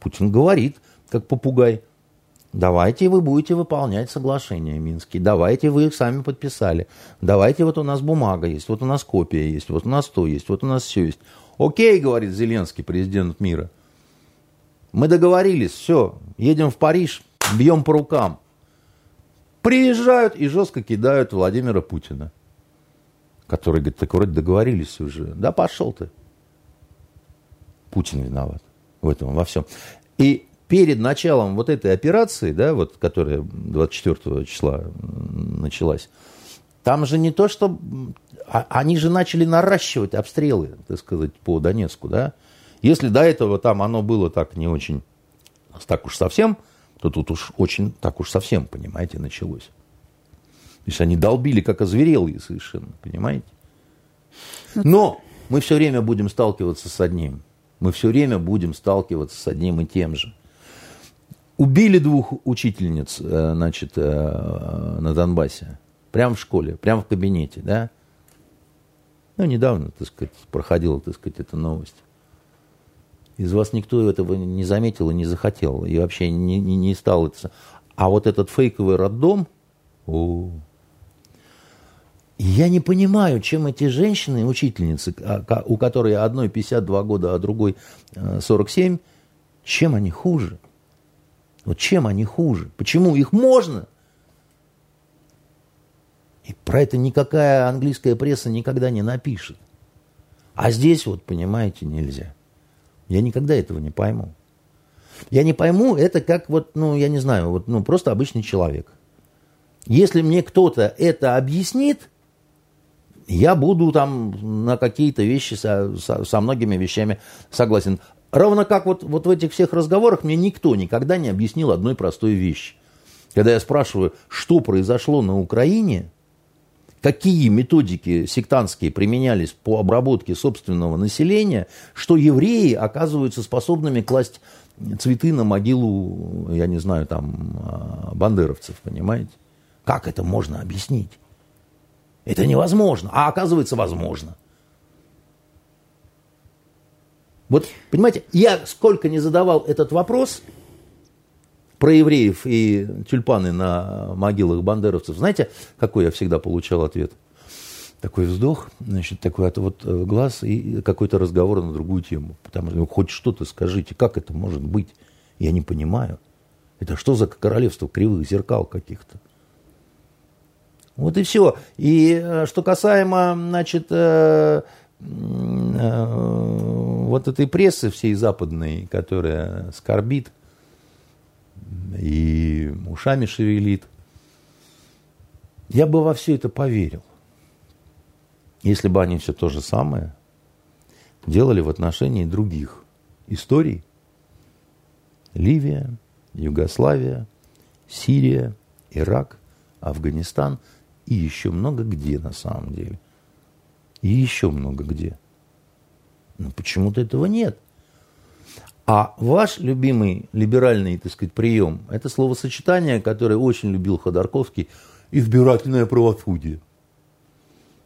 Путин говорит, как попугай, давайте вы будете выполнять соглашения Минские, давайте вы их сами подписали, давайте вот у нас бумага есть, вот у нас копия есть, вот у нас то есть, вот у нас все есть. Окей, говорит Зеленский, президент мира, мы договорились, все, едем в Париж, бьем по рукам. Приезжают и жестко кидают Владимира Путина, который говорит, так вроде договорились уже. Да пошел ты. Путин виноват в этом, во всем. И перед началом вот этой операции, да, вот, которая 24 числа началась, там же не то, что... А, они же начали наращивать обстрелы, так сказать, по Донецку, да. Если до этого там оно было так не очень, так уж совсем, то тут уж очень, так уж совсем, понимаете, началось. То есть они долбили, как озверелые совершенно, понимаете. Ну, Но мы все время будем сталкиваться с одним – мы все время будем сталкиваться с одним и тем же. Убили двух учительниц, э, значит, э, на Донбассе. Прямо в школе, прямо в кабинете, да? Ну, недавно, так сказать, проходила, так сказать, эта новость. Из вас никто этого не заметил и не захотел, и вообще не, не, не стал это. А вот этот фейковый роддом, о, я не понимаю, чем эти женщины, учительницы, а, у которой одной 52 года, а другой 47, э, чем они хуже? Вот чем они хуже? Почему их можно? И про это никакая английская пресса никогда не напишет. А здесь вот, понимаете, нельзя. Я никогда этого не пойму. Я не пойму, это как вот, ну, я не знаю, вот, ну, просто обычный человек. Если мне кто-то это объяснит – я буду там на какие-то вещи со, со, со многими вещами согласен. Равно как вот, вот в этих всех разговорах мне никто никогда не объяснил одной простой вещи. Когда я спрашиваю, что произошло на Украине, какие методики сектантские применялись по обработке собственного населения, что евреи оказываются способными класть цветы на могилу, я не знаю, там, а, бандеровцев, понимаете? Как это можно объяснить? Это невозможно. А оказывается, возможно. Вот, понимаете, я сколько не задавал этот вопрос про евреев и тюльпаны на могилах бандеровцев, знаете, какой я всегда получал ответ? Такой вздох, значит, такой от вот э, глаз и какой-то разговор на другую тему. Потому что ну, хоть что-то скажите, как это может быть? Я не понимаю. Это что за королевство кривых зеркал каких-то? Вот и все. И э, что касаемо, значит, э, э, вот этой прессы всей западной, которая скорбит и ушами шевелит, я бы во все это поверил, если бы они все то же самое делали в отношении других историй. Ливия, Югославия, Сирия, Ирак, Афганистан – и еще много где на самом деле. И еще много где. Но почему-то этого нет. А ваш любимый либеральный, так сказать, прием – это словосочетание, которое очень любил Ходорковский – избирательное правосудие.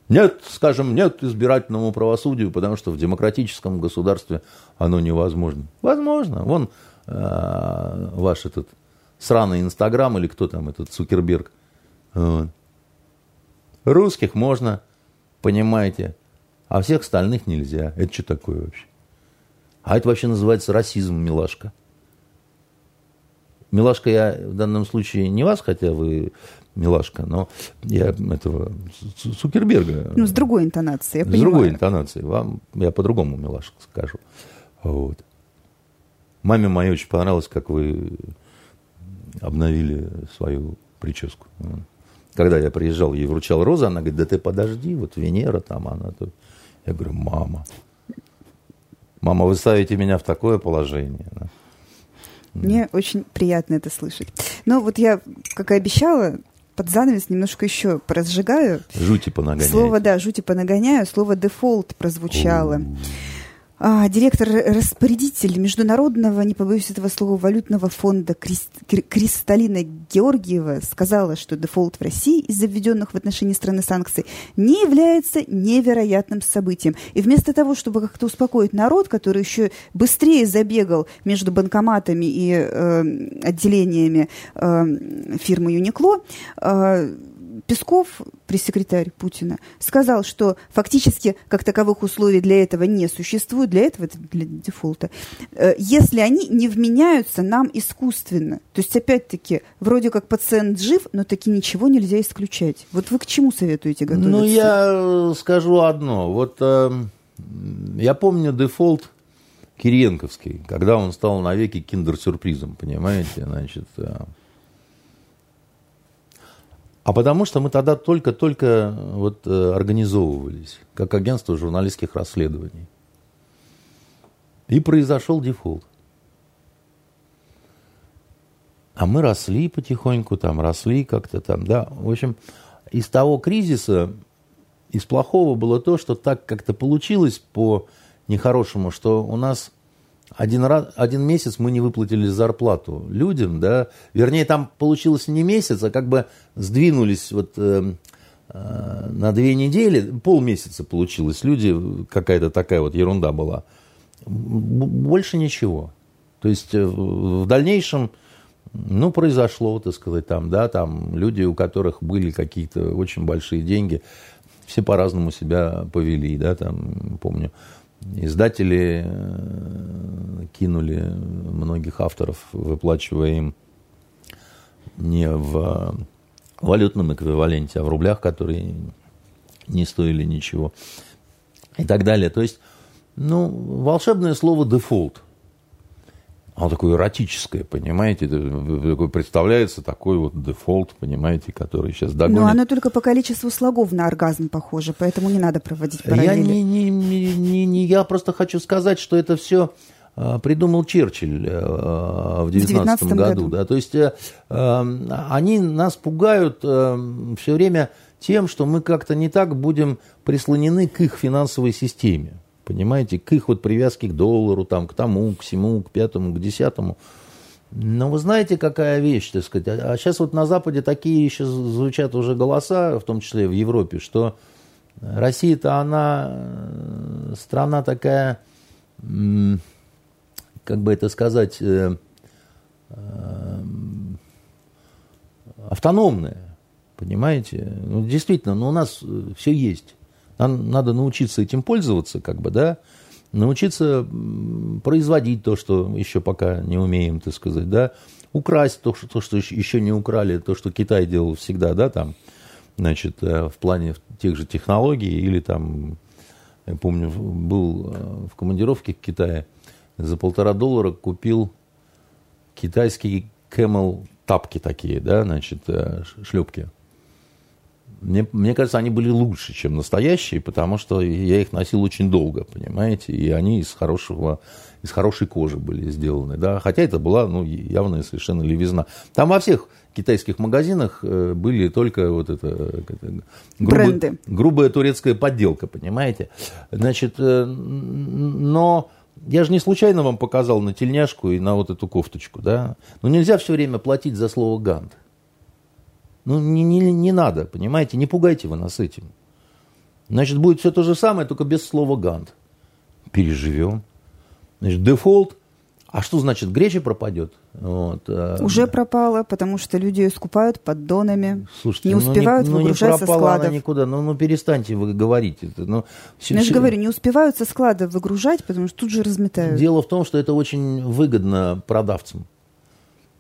Нет, скажем, нет избирательному правосудию, потому что в демократическом государстве оно невозможно. Возможно. Вон э, ваш этот сраный Инстаграм или кто там, этот Цукерберг. Вот. Русских можно, понимаете, а всех остальных нельзя. Это что такое вообще? А это вообще называется расизм, милашка. Милашка я в данном случае не вас, хотя вы милашка, но я этого Цукерберга. Ну, с другой интонацией, я С другой интонацией. Вам я по-другому милашка скажу. Вот. Маме моей очень понравилось, как вы обновили свою прическу когда я приезжал, ей вручал розы, она говорит, да ты подожди, вот Венера там, она тут. Я говорю, мама, мама, вы ставите меня в такое положение. Мне очень приятно это слышать. Но вот я, как и обещала, под занавес немножко еще поразжигаю. Жути понагоняю. Слово, да, жути понагоняю. Слово дефолт прозвучало. А, директор-распорядитель Международного, не побоюсь этого слова, валютного фонда Кристалина Георгиева сказала, что дефолт в России из-за введенных в отношении страны санкций не является невероятным событием. И вместо того, чтобы как-то успокоить народ, который еще быстрее забегал между банкоматами и э, отделениями э, фирмы Юникло, э, Песков, пресс-секретарь Путина, сказал, что фактически как таковых условий для этого не существует, для этого, для дефолта, э, если они не вменяются нам искусственно. То есть, опять-таки, вроде как пациент жив, но таки ничего нельзя исключать. Вот вы к чему советуете готовиться? Ну, я скажу одно. Вот э, я помню дефолт Кириенковский, когда он стал навеки киндер-сюрпризом, понимаете, значит, э, а потому что мы тогда только-только э, вот э, организовывались, как агентство журналистских расследований. И произошел дефолт. А мы росли потихоньку, там росли как-то там, да. В общем, из того кризиса, из плохого было то, что так как-то получилось по нехорошему, что у нас один, раз, один месяц мы не выплатили зарплату людям, да, вернее, там получилось не месяц, а как бы сдвинулись вот э, э, на две недели, полмесяца получилось, люди, какая-то такая вот ерунда была. Больше ничего. То есть э, в дальнейшем, ну, произошло, так сказать, там, да, там люди, у которых были какие-то очень большие деньги, все по-разному себя повели, да, там, помню, Издатели э, кинули многих авторов, выплачивая им не в валютном эквиваленте, а в рублях, которые не стоили ничего и так далее. То есть, ну, волшебное слово «дефолт» оно такое эротическое, понимаете, такое представляется такой вот дефолт, понимаете, который сейчас догонит. Но оно только по количеству слогов на оргазм похоже, поэтому не надо проводить параллели. Я, не, не, не, не, я просто хочу сказать, что это все а, придумал Черчилль а, в 19 году. году. Да? То есть э, они нас пугают э, все время тем, что мы как-то не так будем прислонены к их финансовой системе понимаете, к их вот привязке к доллару, там, к тому, к всему, к пятому, к десятому. Но вы знаете, какая вещь, так сказать. А сейчас вот на Западе такие еще звучат уже голоса, в том числе в Европе, что Россия-то она э, страна такая, как бы это сказать, э, э, автономная, понимаете? Ну, действительно, но у нас все есть. Нам надо научиться этим пользоваться, как бы, да, научиться производить то, что еще пока не умеем, так сказать, да, украсть то, что, то, что еще не украли, то, что Китай делал всегда, да, там, значит, э, в плане тех же технологий или там, я помню, был э, в командировке в Китае, за полтора доллара купил китайские Camel тапки такие, да, значит, э, шлепки. Мне, мне кажется, они были лучше, чем настоящие, потому что я их носил очень долго, понимаете, и они из хорошего, из хорошей кожи были сделаны, да, хотя это была, ну, явная совершенно левизна. Там во всех китайских магазинах э, были только вот это, это грубая, грубая турецкая подделка, понимаете, значит, э, но я же не случайно вам показал на тельняшку и на вот эту кофточку, да, но нельзя все время платить за слово «гант». Ну, не, не, не надо, понимаете, не пугайте вы нас этим. Значит, будет все то же самое, только без слова «гант». Переживем. Значит, дефолт. А что значит, греча пропадет? Вот. А, Уже пропала, потому что люди ее скупают поддонами, Слушайте, не успевают ну, не, выгружать ну, не со складов. Она никуда. Ну, ну, перестаньте вы говорить это. Ну, все, Я же говорю, не успевают со склада выгружать, потому что тут же разметают. Дело в том, что это очень выгодно продавцам.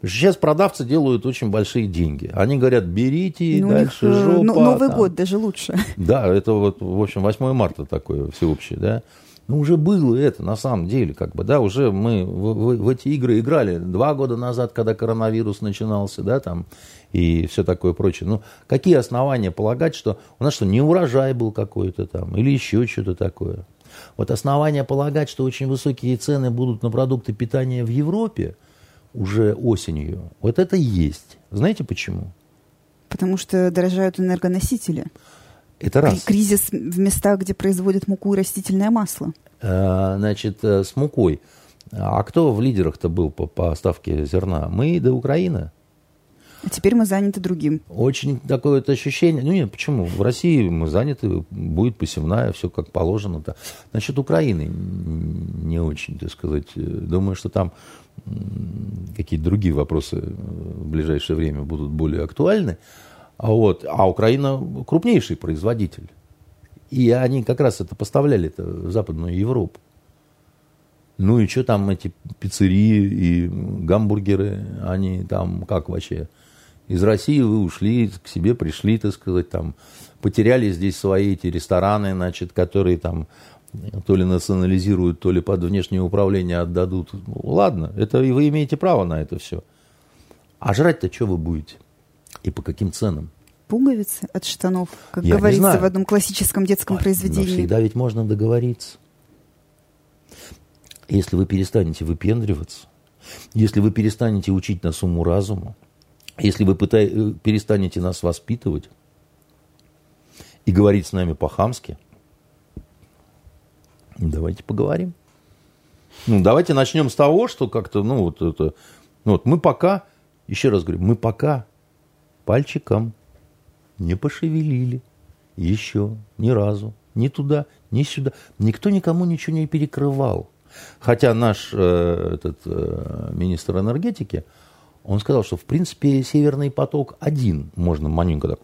Сейчас продавцы делают очень большие деньги. Они говорят, берите, ну, дальше них, э, жопа. Новый там. год даже лучше. Да, это вот, в общем, 8 марта такое всеобщее, да. Ну, уже было это, на самом деле, как бы, да, уже мы в, в, в эти игры играли два года назад, когда коронавирус начинался, да, там, и все такое прочее. Ну, какие основания полагать, что у нас что, не урожай был какой-то там, или еще что-то такое? Вот основания полагать, что очень высокие цены будут на продукты питания в Европе – уже осенью. Вот это есть. Знаете почему? Потому что дорожают энергоносители. Это раз. Кризис в местах, где производят муку и растительное масло. Э, значит, э, с мукой. А кто в лидерах-то был по поставке зерна? Мы да Украина. А теперь мы заняты другим. Очень такое вот ощущение. Ну нет, почему? В России мы заняты, будет посевная, все как положено-то. Насчет Украины не очень, так сказать. Думаю, что там какие-то другие вопросы в ближайшее время будут более актуальны. А, вот, а Украина крупнейший производитель. И они как раз это поставляли -то в Западную Европу. Ну и что там эти пиццерии и гамбургеры, они там как вообще? Из России вы ушли, к себе пришли, так сказать, там, потеряли здесь свои эти рестораны, значит, которые там то ли национализируют, то ли под внешнее управление отдадут. Ну, ладно, это и вы имеете право на это все. А жрать-то что вы будете? И по каким ценам? Пуговицы от штанов, как Я говорится в одном классическом детском Ой, произведении. Но всегда ведь можно договориться. Если вы перестанете выпендриваться, если вы перестанете учить нас уму разуму, если вы пытай, э, перестанете нас воспитывать и говорить с нами по-хамски, давайте поговорим. Ну, давайте начнем с того, что как-то, ну, вот это, ну, вот мы пока, еще раз говорю, мы пока пальчиком не пошевелили еще ни разу, ни туда, ни сюда. Никто никому ничего не перекрывал. Хотя наш э, этот, э, министр энергетики, он сказал, что в принципе Северный поток один можно маленько так.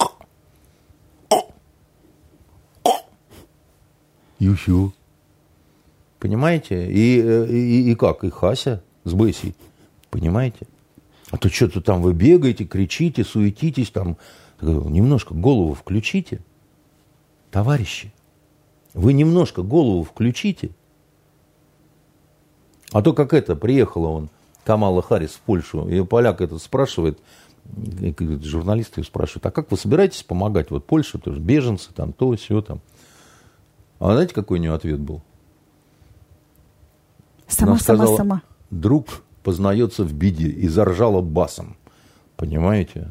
И все. Понимаете? И, э, и, и как? И Хася с Бесей. Понимаете? А то что-то там вы бегаете, кричите, суетитесь, там немножко голову включите. Товарищи, вы немножко голову включите. А то как это, приехала он, Камала Харрис в Польшу, и поляк этот спрашивает, журналисты ее спрашивают, а как вы собираетесь помогать вот Польше, тоже беженцы, там, то, все там. А знаете, какой у нее ответ был? Сама, Она сказала, сама, сама. Друг познается в беде и заржала басом. Понимаете?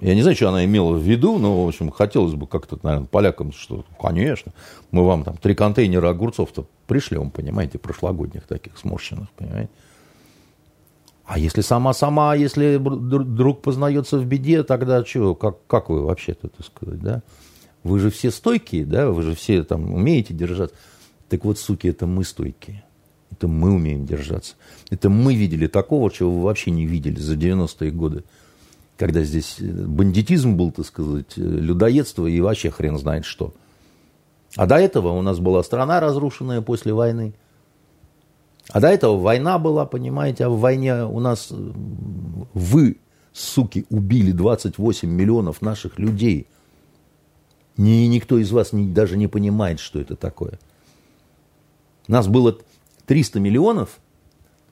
Я не знаю, что она имела в виду, но, в общем, хотелось бы как-то, наверное, полякам, что, конечно, мы вам там три контейнера огурцов-то пришлем, понимаете, прошлогодних таких сморщенных, понимаете? А если сама-сама, если друг познается в беде, тогда что, как, как вы вообще-то, так сказать, да? Вы же все стойкие, да, вы же все там умеете держать. Так вот, суки, это мы стойкие. Это мы умеем держаться. Это мы видели такого, чего вы вообще не видели за 90-е годы. Когда здесь э, бандитизм был, так сказать, э, людоедство и вообще хрен знает что. А до этого у нас была страна разрушенная после войны. А до этого война была, понимаете, а в войне у нас э, вы, суки, убили 28 миллионов наших людей. Ни, никто из вас не, даже не понимает, что это такое. Нас было 300 миллионов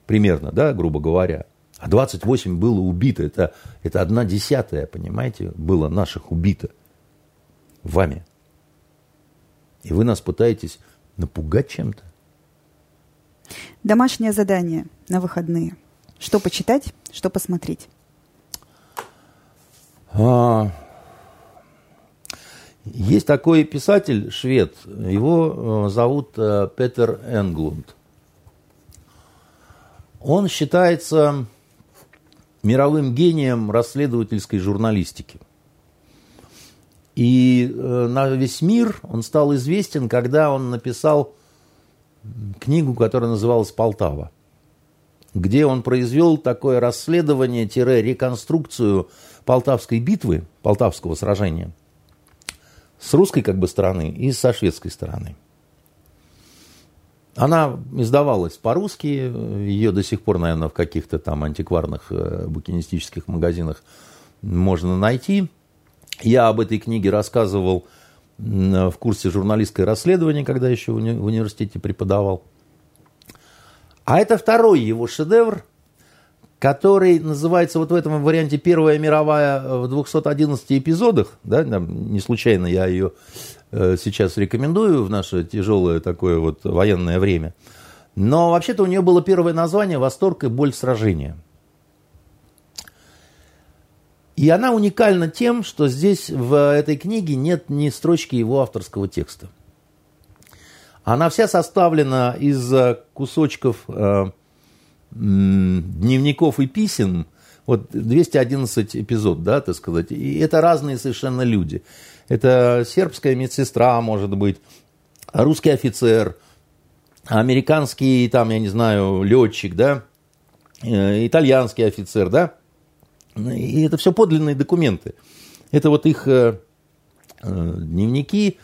примерно, да, грубо говоря, а 28 было убито. Это, это одна десятая, понимаете, было наших убито вами. И вы нас пытаетесь напугать чем-то. Домашнее задание на выходные. Что почитать, что посмотреть? А, есть такой писатель, швед, его э, зовут э, Петер Энглунд. Он считается мировым гением расследовательской журналистики. И э, на весь мир он стал известен, когда он написал книгу, которая называлась «Полтава», где он произвел такое расследование-реконструкцию Полтавской битвы, Полтавского сражения, с русской как бы стороны и со шведской стороны. Она издавалась по-русски, ее до сих пор, наверное, в каких-то там антикварных э, букинистических магазинах можно найти. Я об этой книге рассказывал в курсе журналистское расследование, когда еще в университете преподавал. А это второй его шедевр, который называется вот в этом варианте «Первая мировая» в 211 эпизодах. Да, не случайно я ее сейчас рекомендую в наше тяжелое такое вот военное время. Но вообще-то у нее было первое название «Восторг и боль сражения». И она уникальна тем, что здесь в этой книге нет ни строчки его авторского текста. Она вся составлена из кусочков э, дневников и писем, вот 211 эпизод, да, так сказать, и это разные совершенно люди. Это сербская медсестра, может быть, русский офицер, американский, там, я не знаю, летчик, да, э, итальянский офицер, да, и это все подлинные документы. Это вот их э, э, дневники,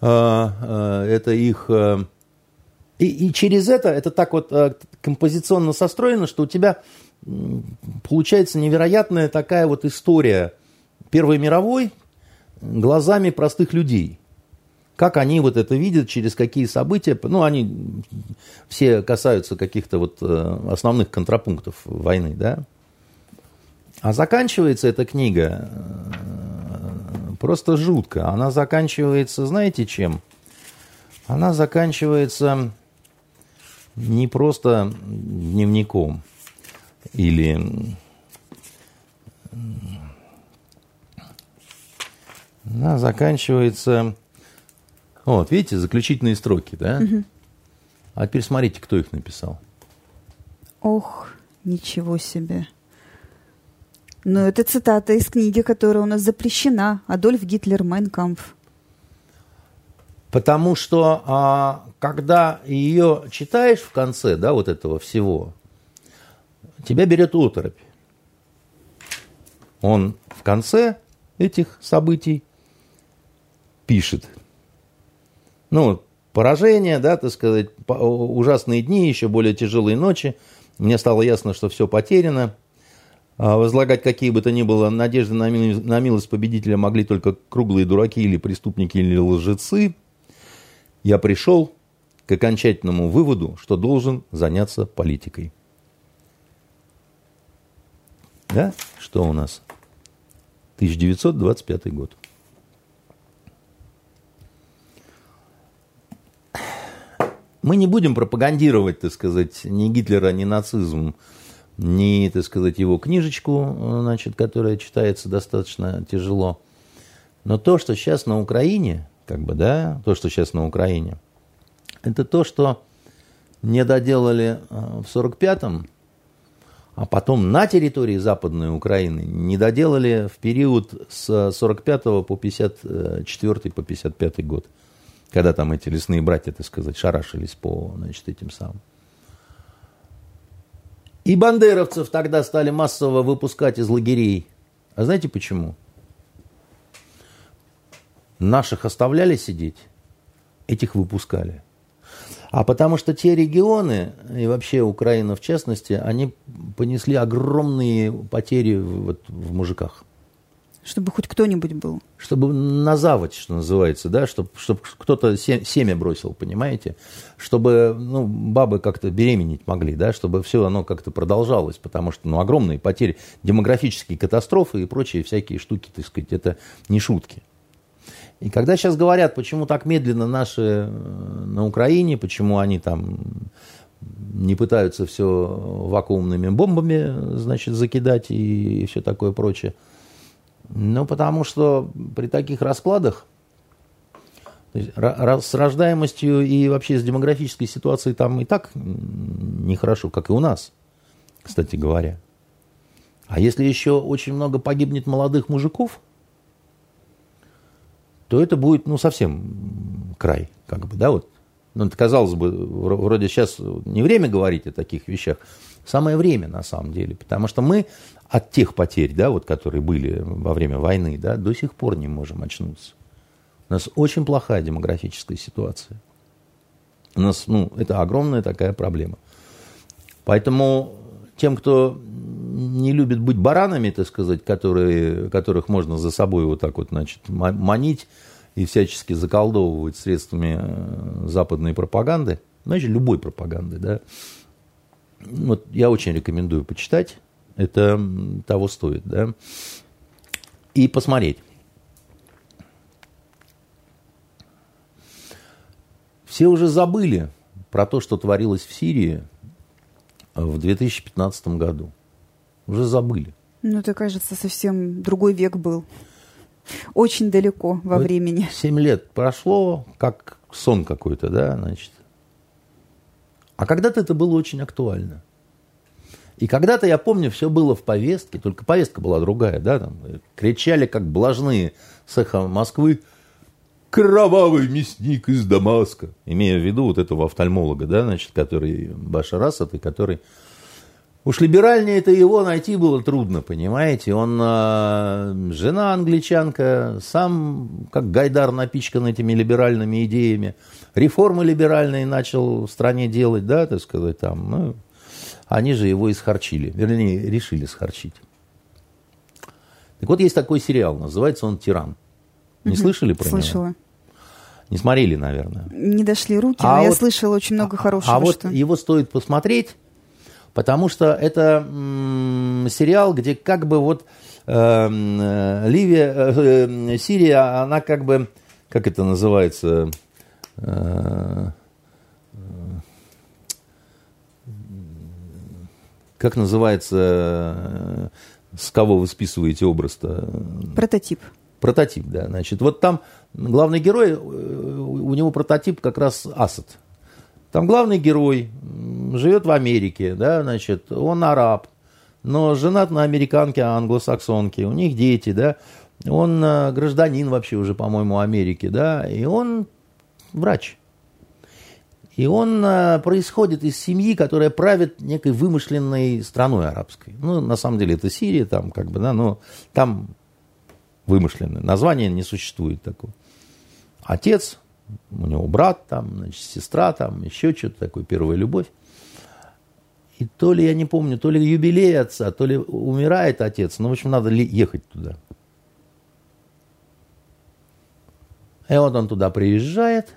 это их... И, и через это, это так вот композиционно состроено, что у тебя получается невероятная такая вот история Первой мировой глазами простых людей. Как они вот это видят, через какие события. Ну, они все касаются каких-то вот э, основных контрапунктов войны, да. А заканчивается эта книга э, просто жутко. Она заканчивается, знаете, чем? Она заканчивается не просто дневником или она заканчивается... Вот, видите, заключительные строки, да? Угу. А теперь смотрите, кто их написал. Ох, ничего себе. Но это цитата из книги, которая у нас запрещена. Адольф Гитлер «Майнкампф». Потому что а, когда ее читаешь в конце, да, вот этого всего, тебя берет оторопь. Он в конце этих событий пишет. Ну, поражение, да, так сказать, ужасные дни, еще более тяжелые ночи. Мне стало ясно, что все потеряно. А возлагать какие бы то ни было надежды на милость победителя могли только круглые дураки или преступники или лжецы. Я пришел к окончательному выводу, что должен заняться политикой. Да? Что у нас? 1925 год. Мы не будем пропагандировать, так сказать, ни Гитлера, ни нацизм, ни, так сказать, его книжечку, значит, которая читается достаточно тяжело. Но то, что сейчас на Украине, как бы, да, то, что сейчас на Украине, это то, что не доделали э, в 45-м, а потом на территории Западной Украины не доделали в период с 45 по 54 по 55 год когда там эти лесные братья, так сказать, шарашились по, значит, этим самым. И бандеровцев тогда стали массово выпускать из лагерей. А знаете почему? Наших оставляли сидеть, этих выпускали. А потому что те регионы, и вообще Украина в частности, они понесли огромные потери вот в мужиках. Чтобы хоть кто-нибудь был. Чтобы на заводь, что называется, да, чтобы, чтобы кто-то семя бросил, понимаете? Чтобы ну, бабы как-то беременеть могли, да, чтобы все оно как-то продолжалось, потому что ну, огромные потери, демографические катастрофы и прочие всякие штуки, так сказать, это не шутки. И когда сейчас говорят, почему так медленно наши э, на Украине, почему они там не пытаются все вакуумными бомбами, значит, закидать и все такое прочее – ну, потому что при таких раскладах с рождаемостью и вообще с демографической ситуацией там и так нехорошо, как и у нас, кстати говоря. А если еще очень много погибнет молодых мужиков, то это будет, ну, совсем край, как бы, да, вот. Ну, это, казалось бы, вроде сейчас не время говорить о таких вещах, самое время на самом деле, потому что мы от тех потерь, да, вот, которые были во время войны, да, до сих пор не можем очнуться. У нас очень плохая демографическая ситуация. У нас, ну, это огромная такая проблема. Поэтому тем, кто не любит быть баранами, так сказать, которые, которых можно за собой вот так вот, значит, манить и всячески заколдовывать средствами э, западной пропаганды, значит, любой пропаганды, да, вот я очень рекомендую почитать это того стоит, да. И посмотреть. Все уже забыли про то, что творилось в Сирии в 2015 году. Уже забыли. Ну, это, кажется, совсем другой век был. Очень далеко во вот времени. Семь лет прошло, как сон какой-то, да, значит. А когда-то это было очень актуально. И когда-то, я помню, все было в повестке, только повестка была другая, да, там кричали, как блажные с эхом Москвы, кровавый мясник из Дамаска, имея в виду вот этого офтальмолога, да, значит, который Башар Асад, и который Уж либеральнее это его найти было трудно, понимаете. Он, э, жена англичанка, сам, как Гайдар, напичкан этими либеральными идеями. Реформы либеральные начал в стране делать, да, так сказать, там. Ну, они же его исхарчили, вернее, решили схарчить. Так вот, есть такой сериал, называется он «Тиран». Не угу, слышали про слышала. него? Не смотрели, наверное. Не дошли руки, а но вот, я слышала очень много а, хорошего. А вот что... его стоит посмотреть потому что это м, сериал, где как бы вот э, Ливия, э, Сирия, она как бы, как это называется, э, как называется, с кого вы списываете образ-то? Прототип. Прототип, да. Значит, вот там главный герой, э, у него прототип как раз Асад. Там главный герой живет в Америке, да, значит, он араб, но женат на американке, англосаксонке, у них дети, да, он э, гражданин вообще уже, по-моему, Америки, да, и он врач. И он э, происходит из семьи, которая правит некой вымышленной страной арабской. Ну, на самом деле, это Сирия, там, как бы, да, но там вымышленное. Название не существует такого. Отец у него брат там, значит, сестра там, еще что-то такое, первая любовь. И то ли, я не помню, то ли юбилей отца, то ли умирает отец, ну, в общем, надо ехать туда. И вот он туда приезжает,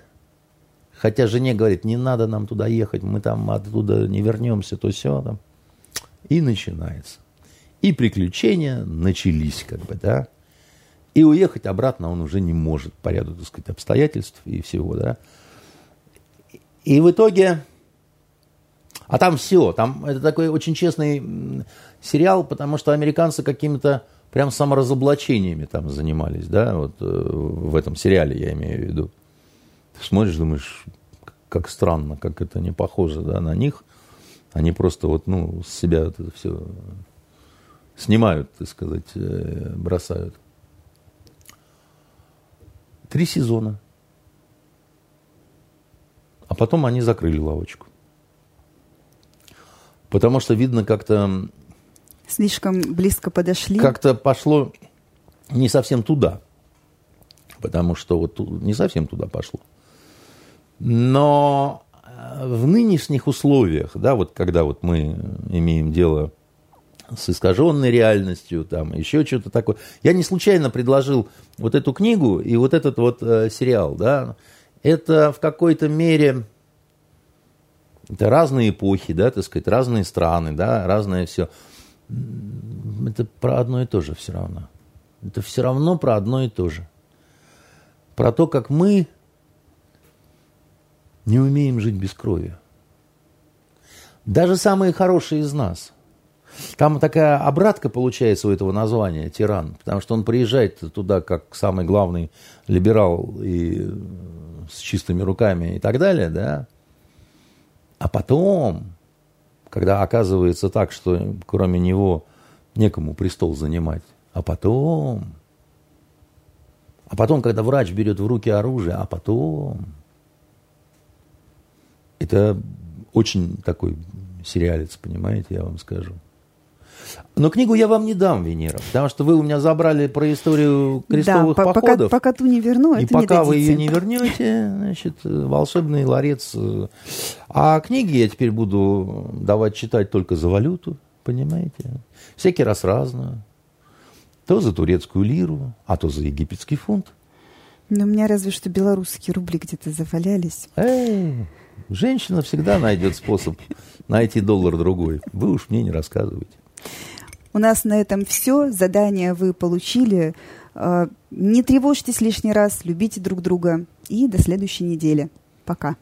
хотя жене говорит, не надо нам туда ехать, мы там оттуда не вернемся, то все там. И начинается. И приключения начались, как бы, да. И уехать обратно он уже не может по ряду, так сказать, обстоятельств и всего, да. И в итоге... А там все, там это такой очень честный сериал, потому что американцы какими-то прям саморазоблачениями там занимались, да, вот э, в этом сериале я имею в виду. Ты смотришь, думаешь, как странно, как это не похоже, да, на них. Они просто вот, ну, с себя это все снимают, так сказать, э, бросают. Три сезона. А потом они закрыли лавочку. Потому что, видно, как-то... Слишком близко подошли. Как-то пошло не совсем туда. Потому что вот не совсем туда пошло. Но э, в нынешних условиях, да, вот когда вот мы имеем дело с искаженной реальностью, там еще что-то такое. Я не случайно предложил вот эту книгу и вот этот вот э, сериал, да. Это в какой-то мере это разные эпохи, да, так сказать, разные страны, да, разное все. Это про одно и то же все равно. Это все равно про одно и то же. Про то, как мы не умеем жить без крови. Даже самые хорошие из нас – там такая обратка получается у этого названия «Тиран», потому что он приезжает туда как самый главный либерал и э, с чистыми руками и так далее, да. А потом, когда оказывается так, что кроме него некому престол занимать, а потом, а потом, когда врач берет в руки оружие, а потом, это очень такой сериалец, понимаете, я вам скажу. Но книгу я вам не дам, Венера, потому что вы у меня забрали про историю крестовых да, походов. Пока, пока ту не верну, и пока вы ее не вернете, значит, волшебный ларец. А книги я теперь буду давать читать только за валюту, понимаете? Всякий раз разную. То за турецкую лиру, а то за египетский фунт. Но у меня разве что белорусские рубли где-то завалялись. Эй, женщина всегда найдет способ найти доллар другой. Вы уж мне не рассказывайте. У нас на этом все. Задание вы получили. Э, не тревожьтесь лишний раз, любите друг друга. И до следующей недели. Пока.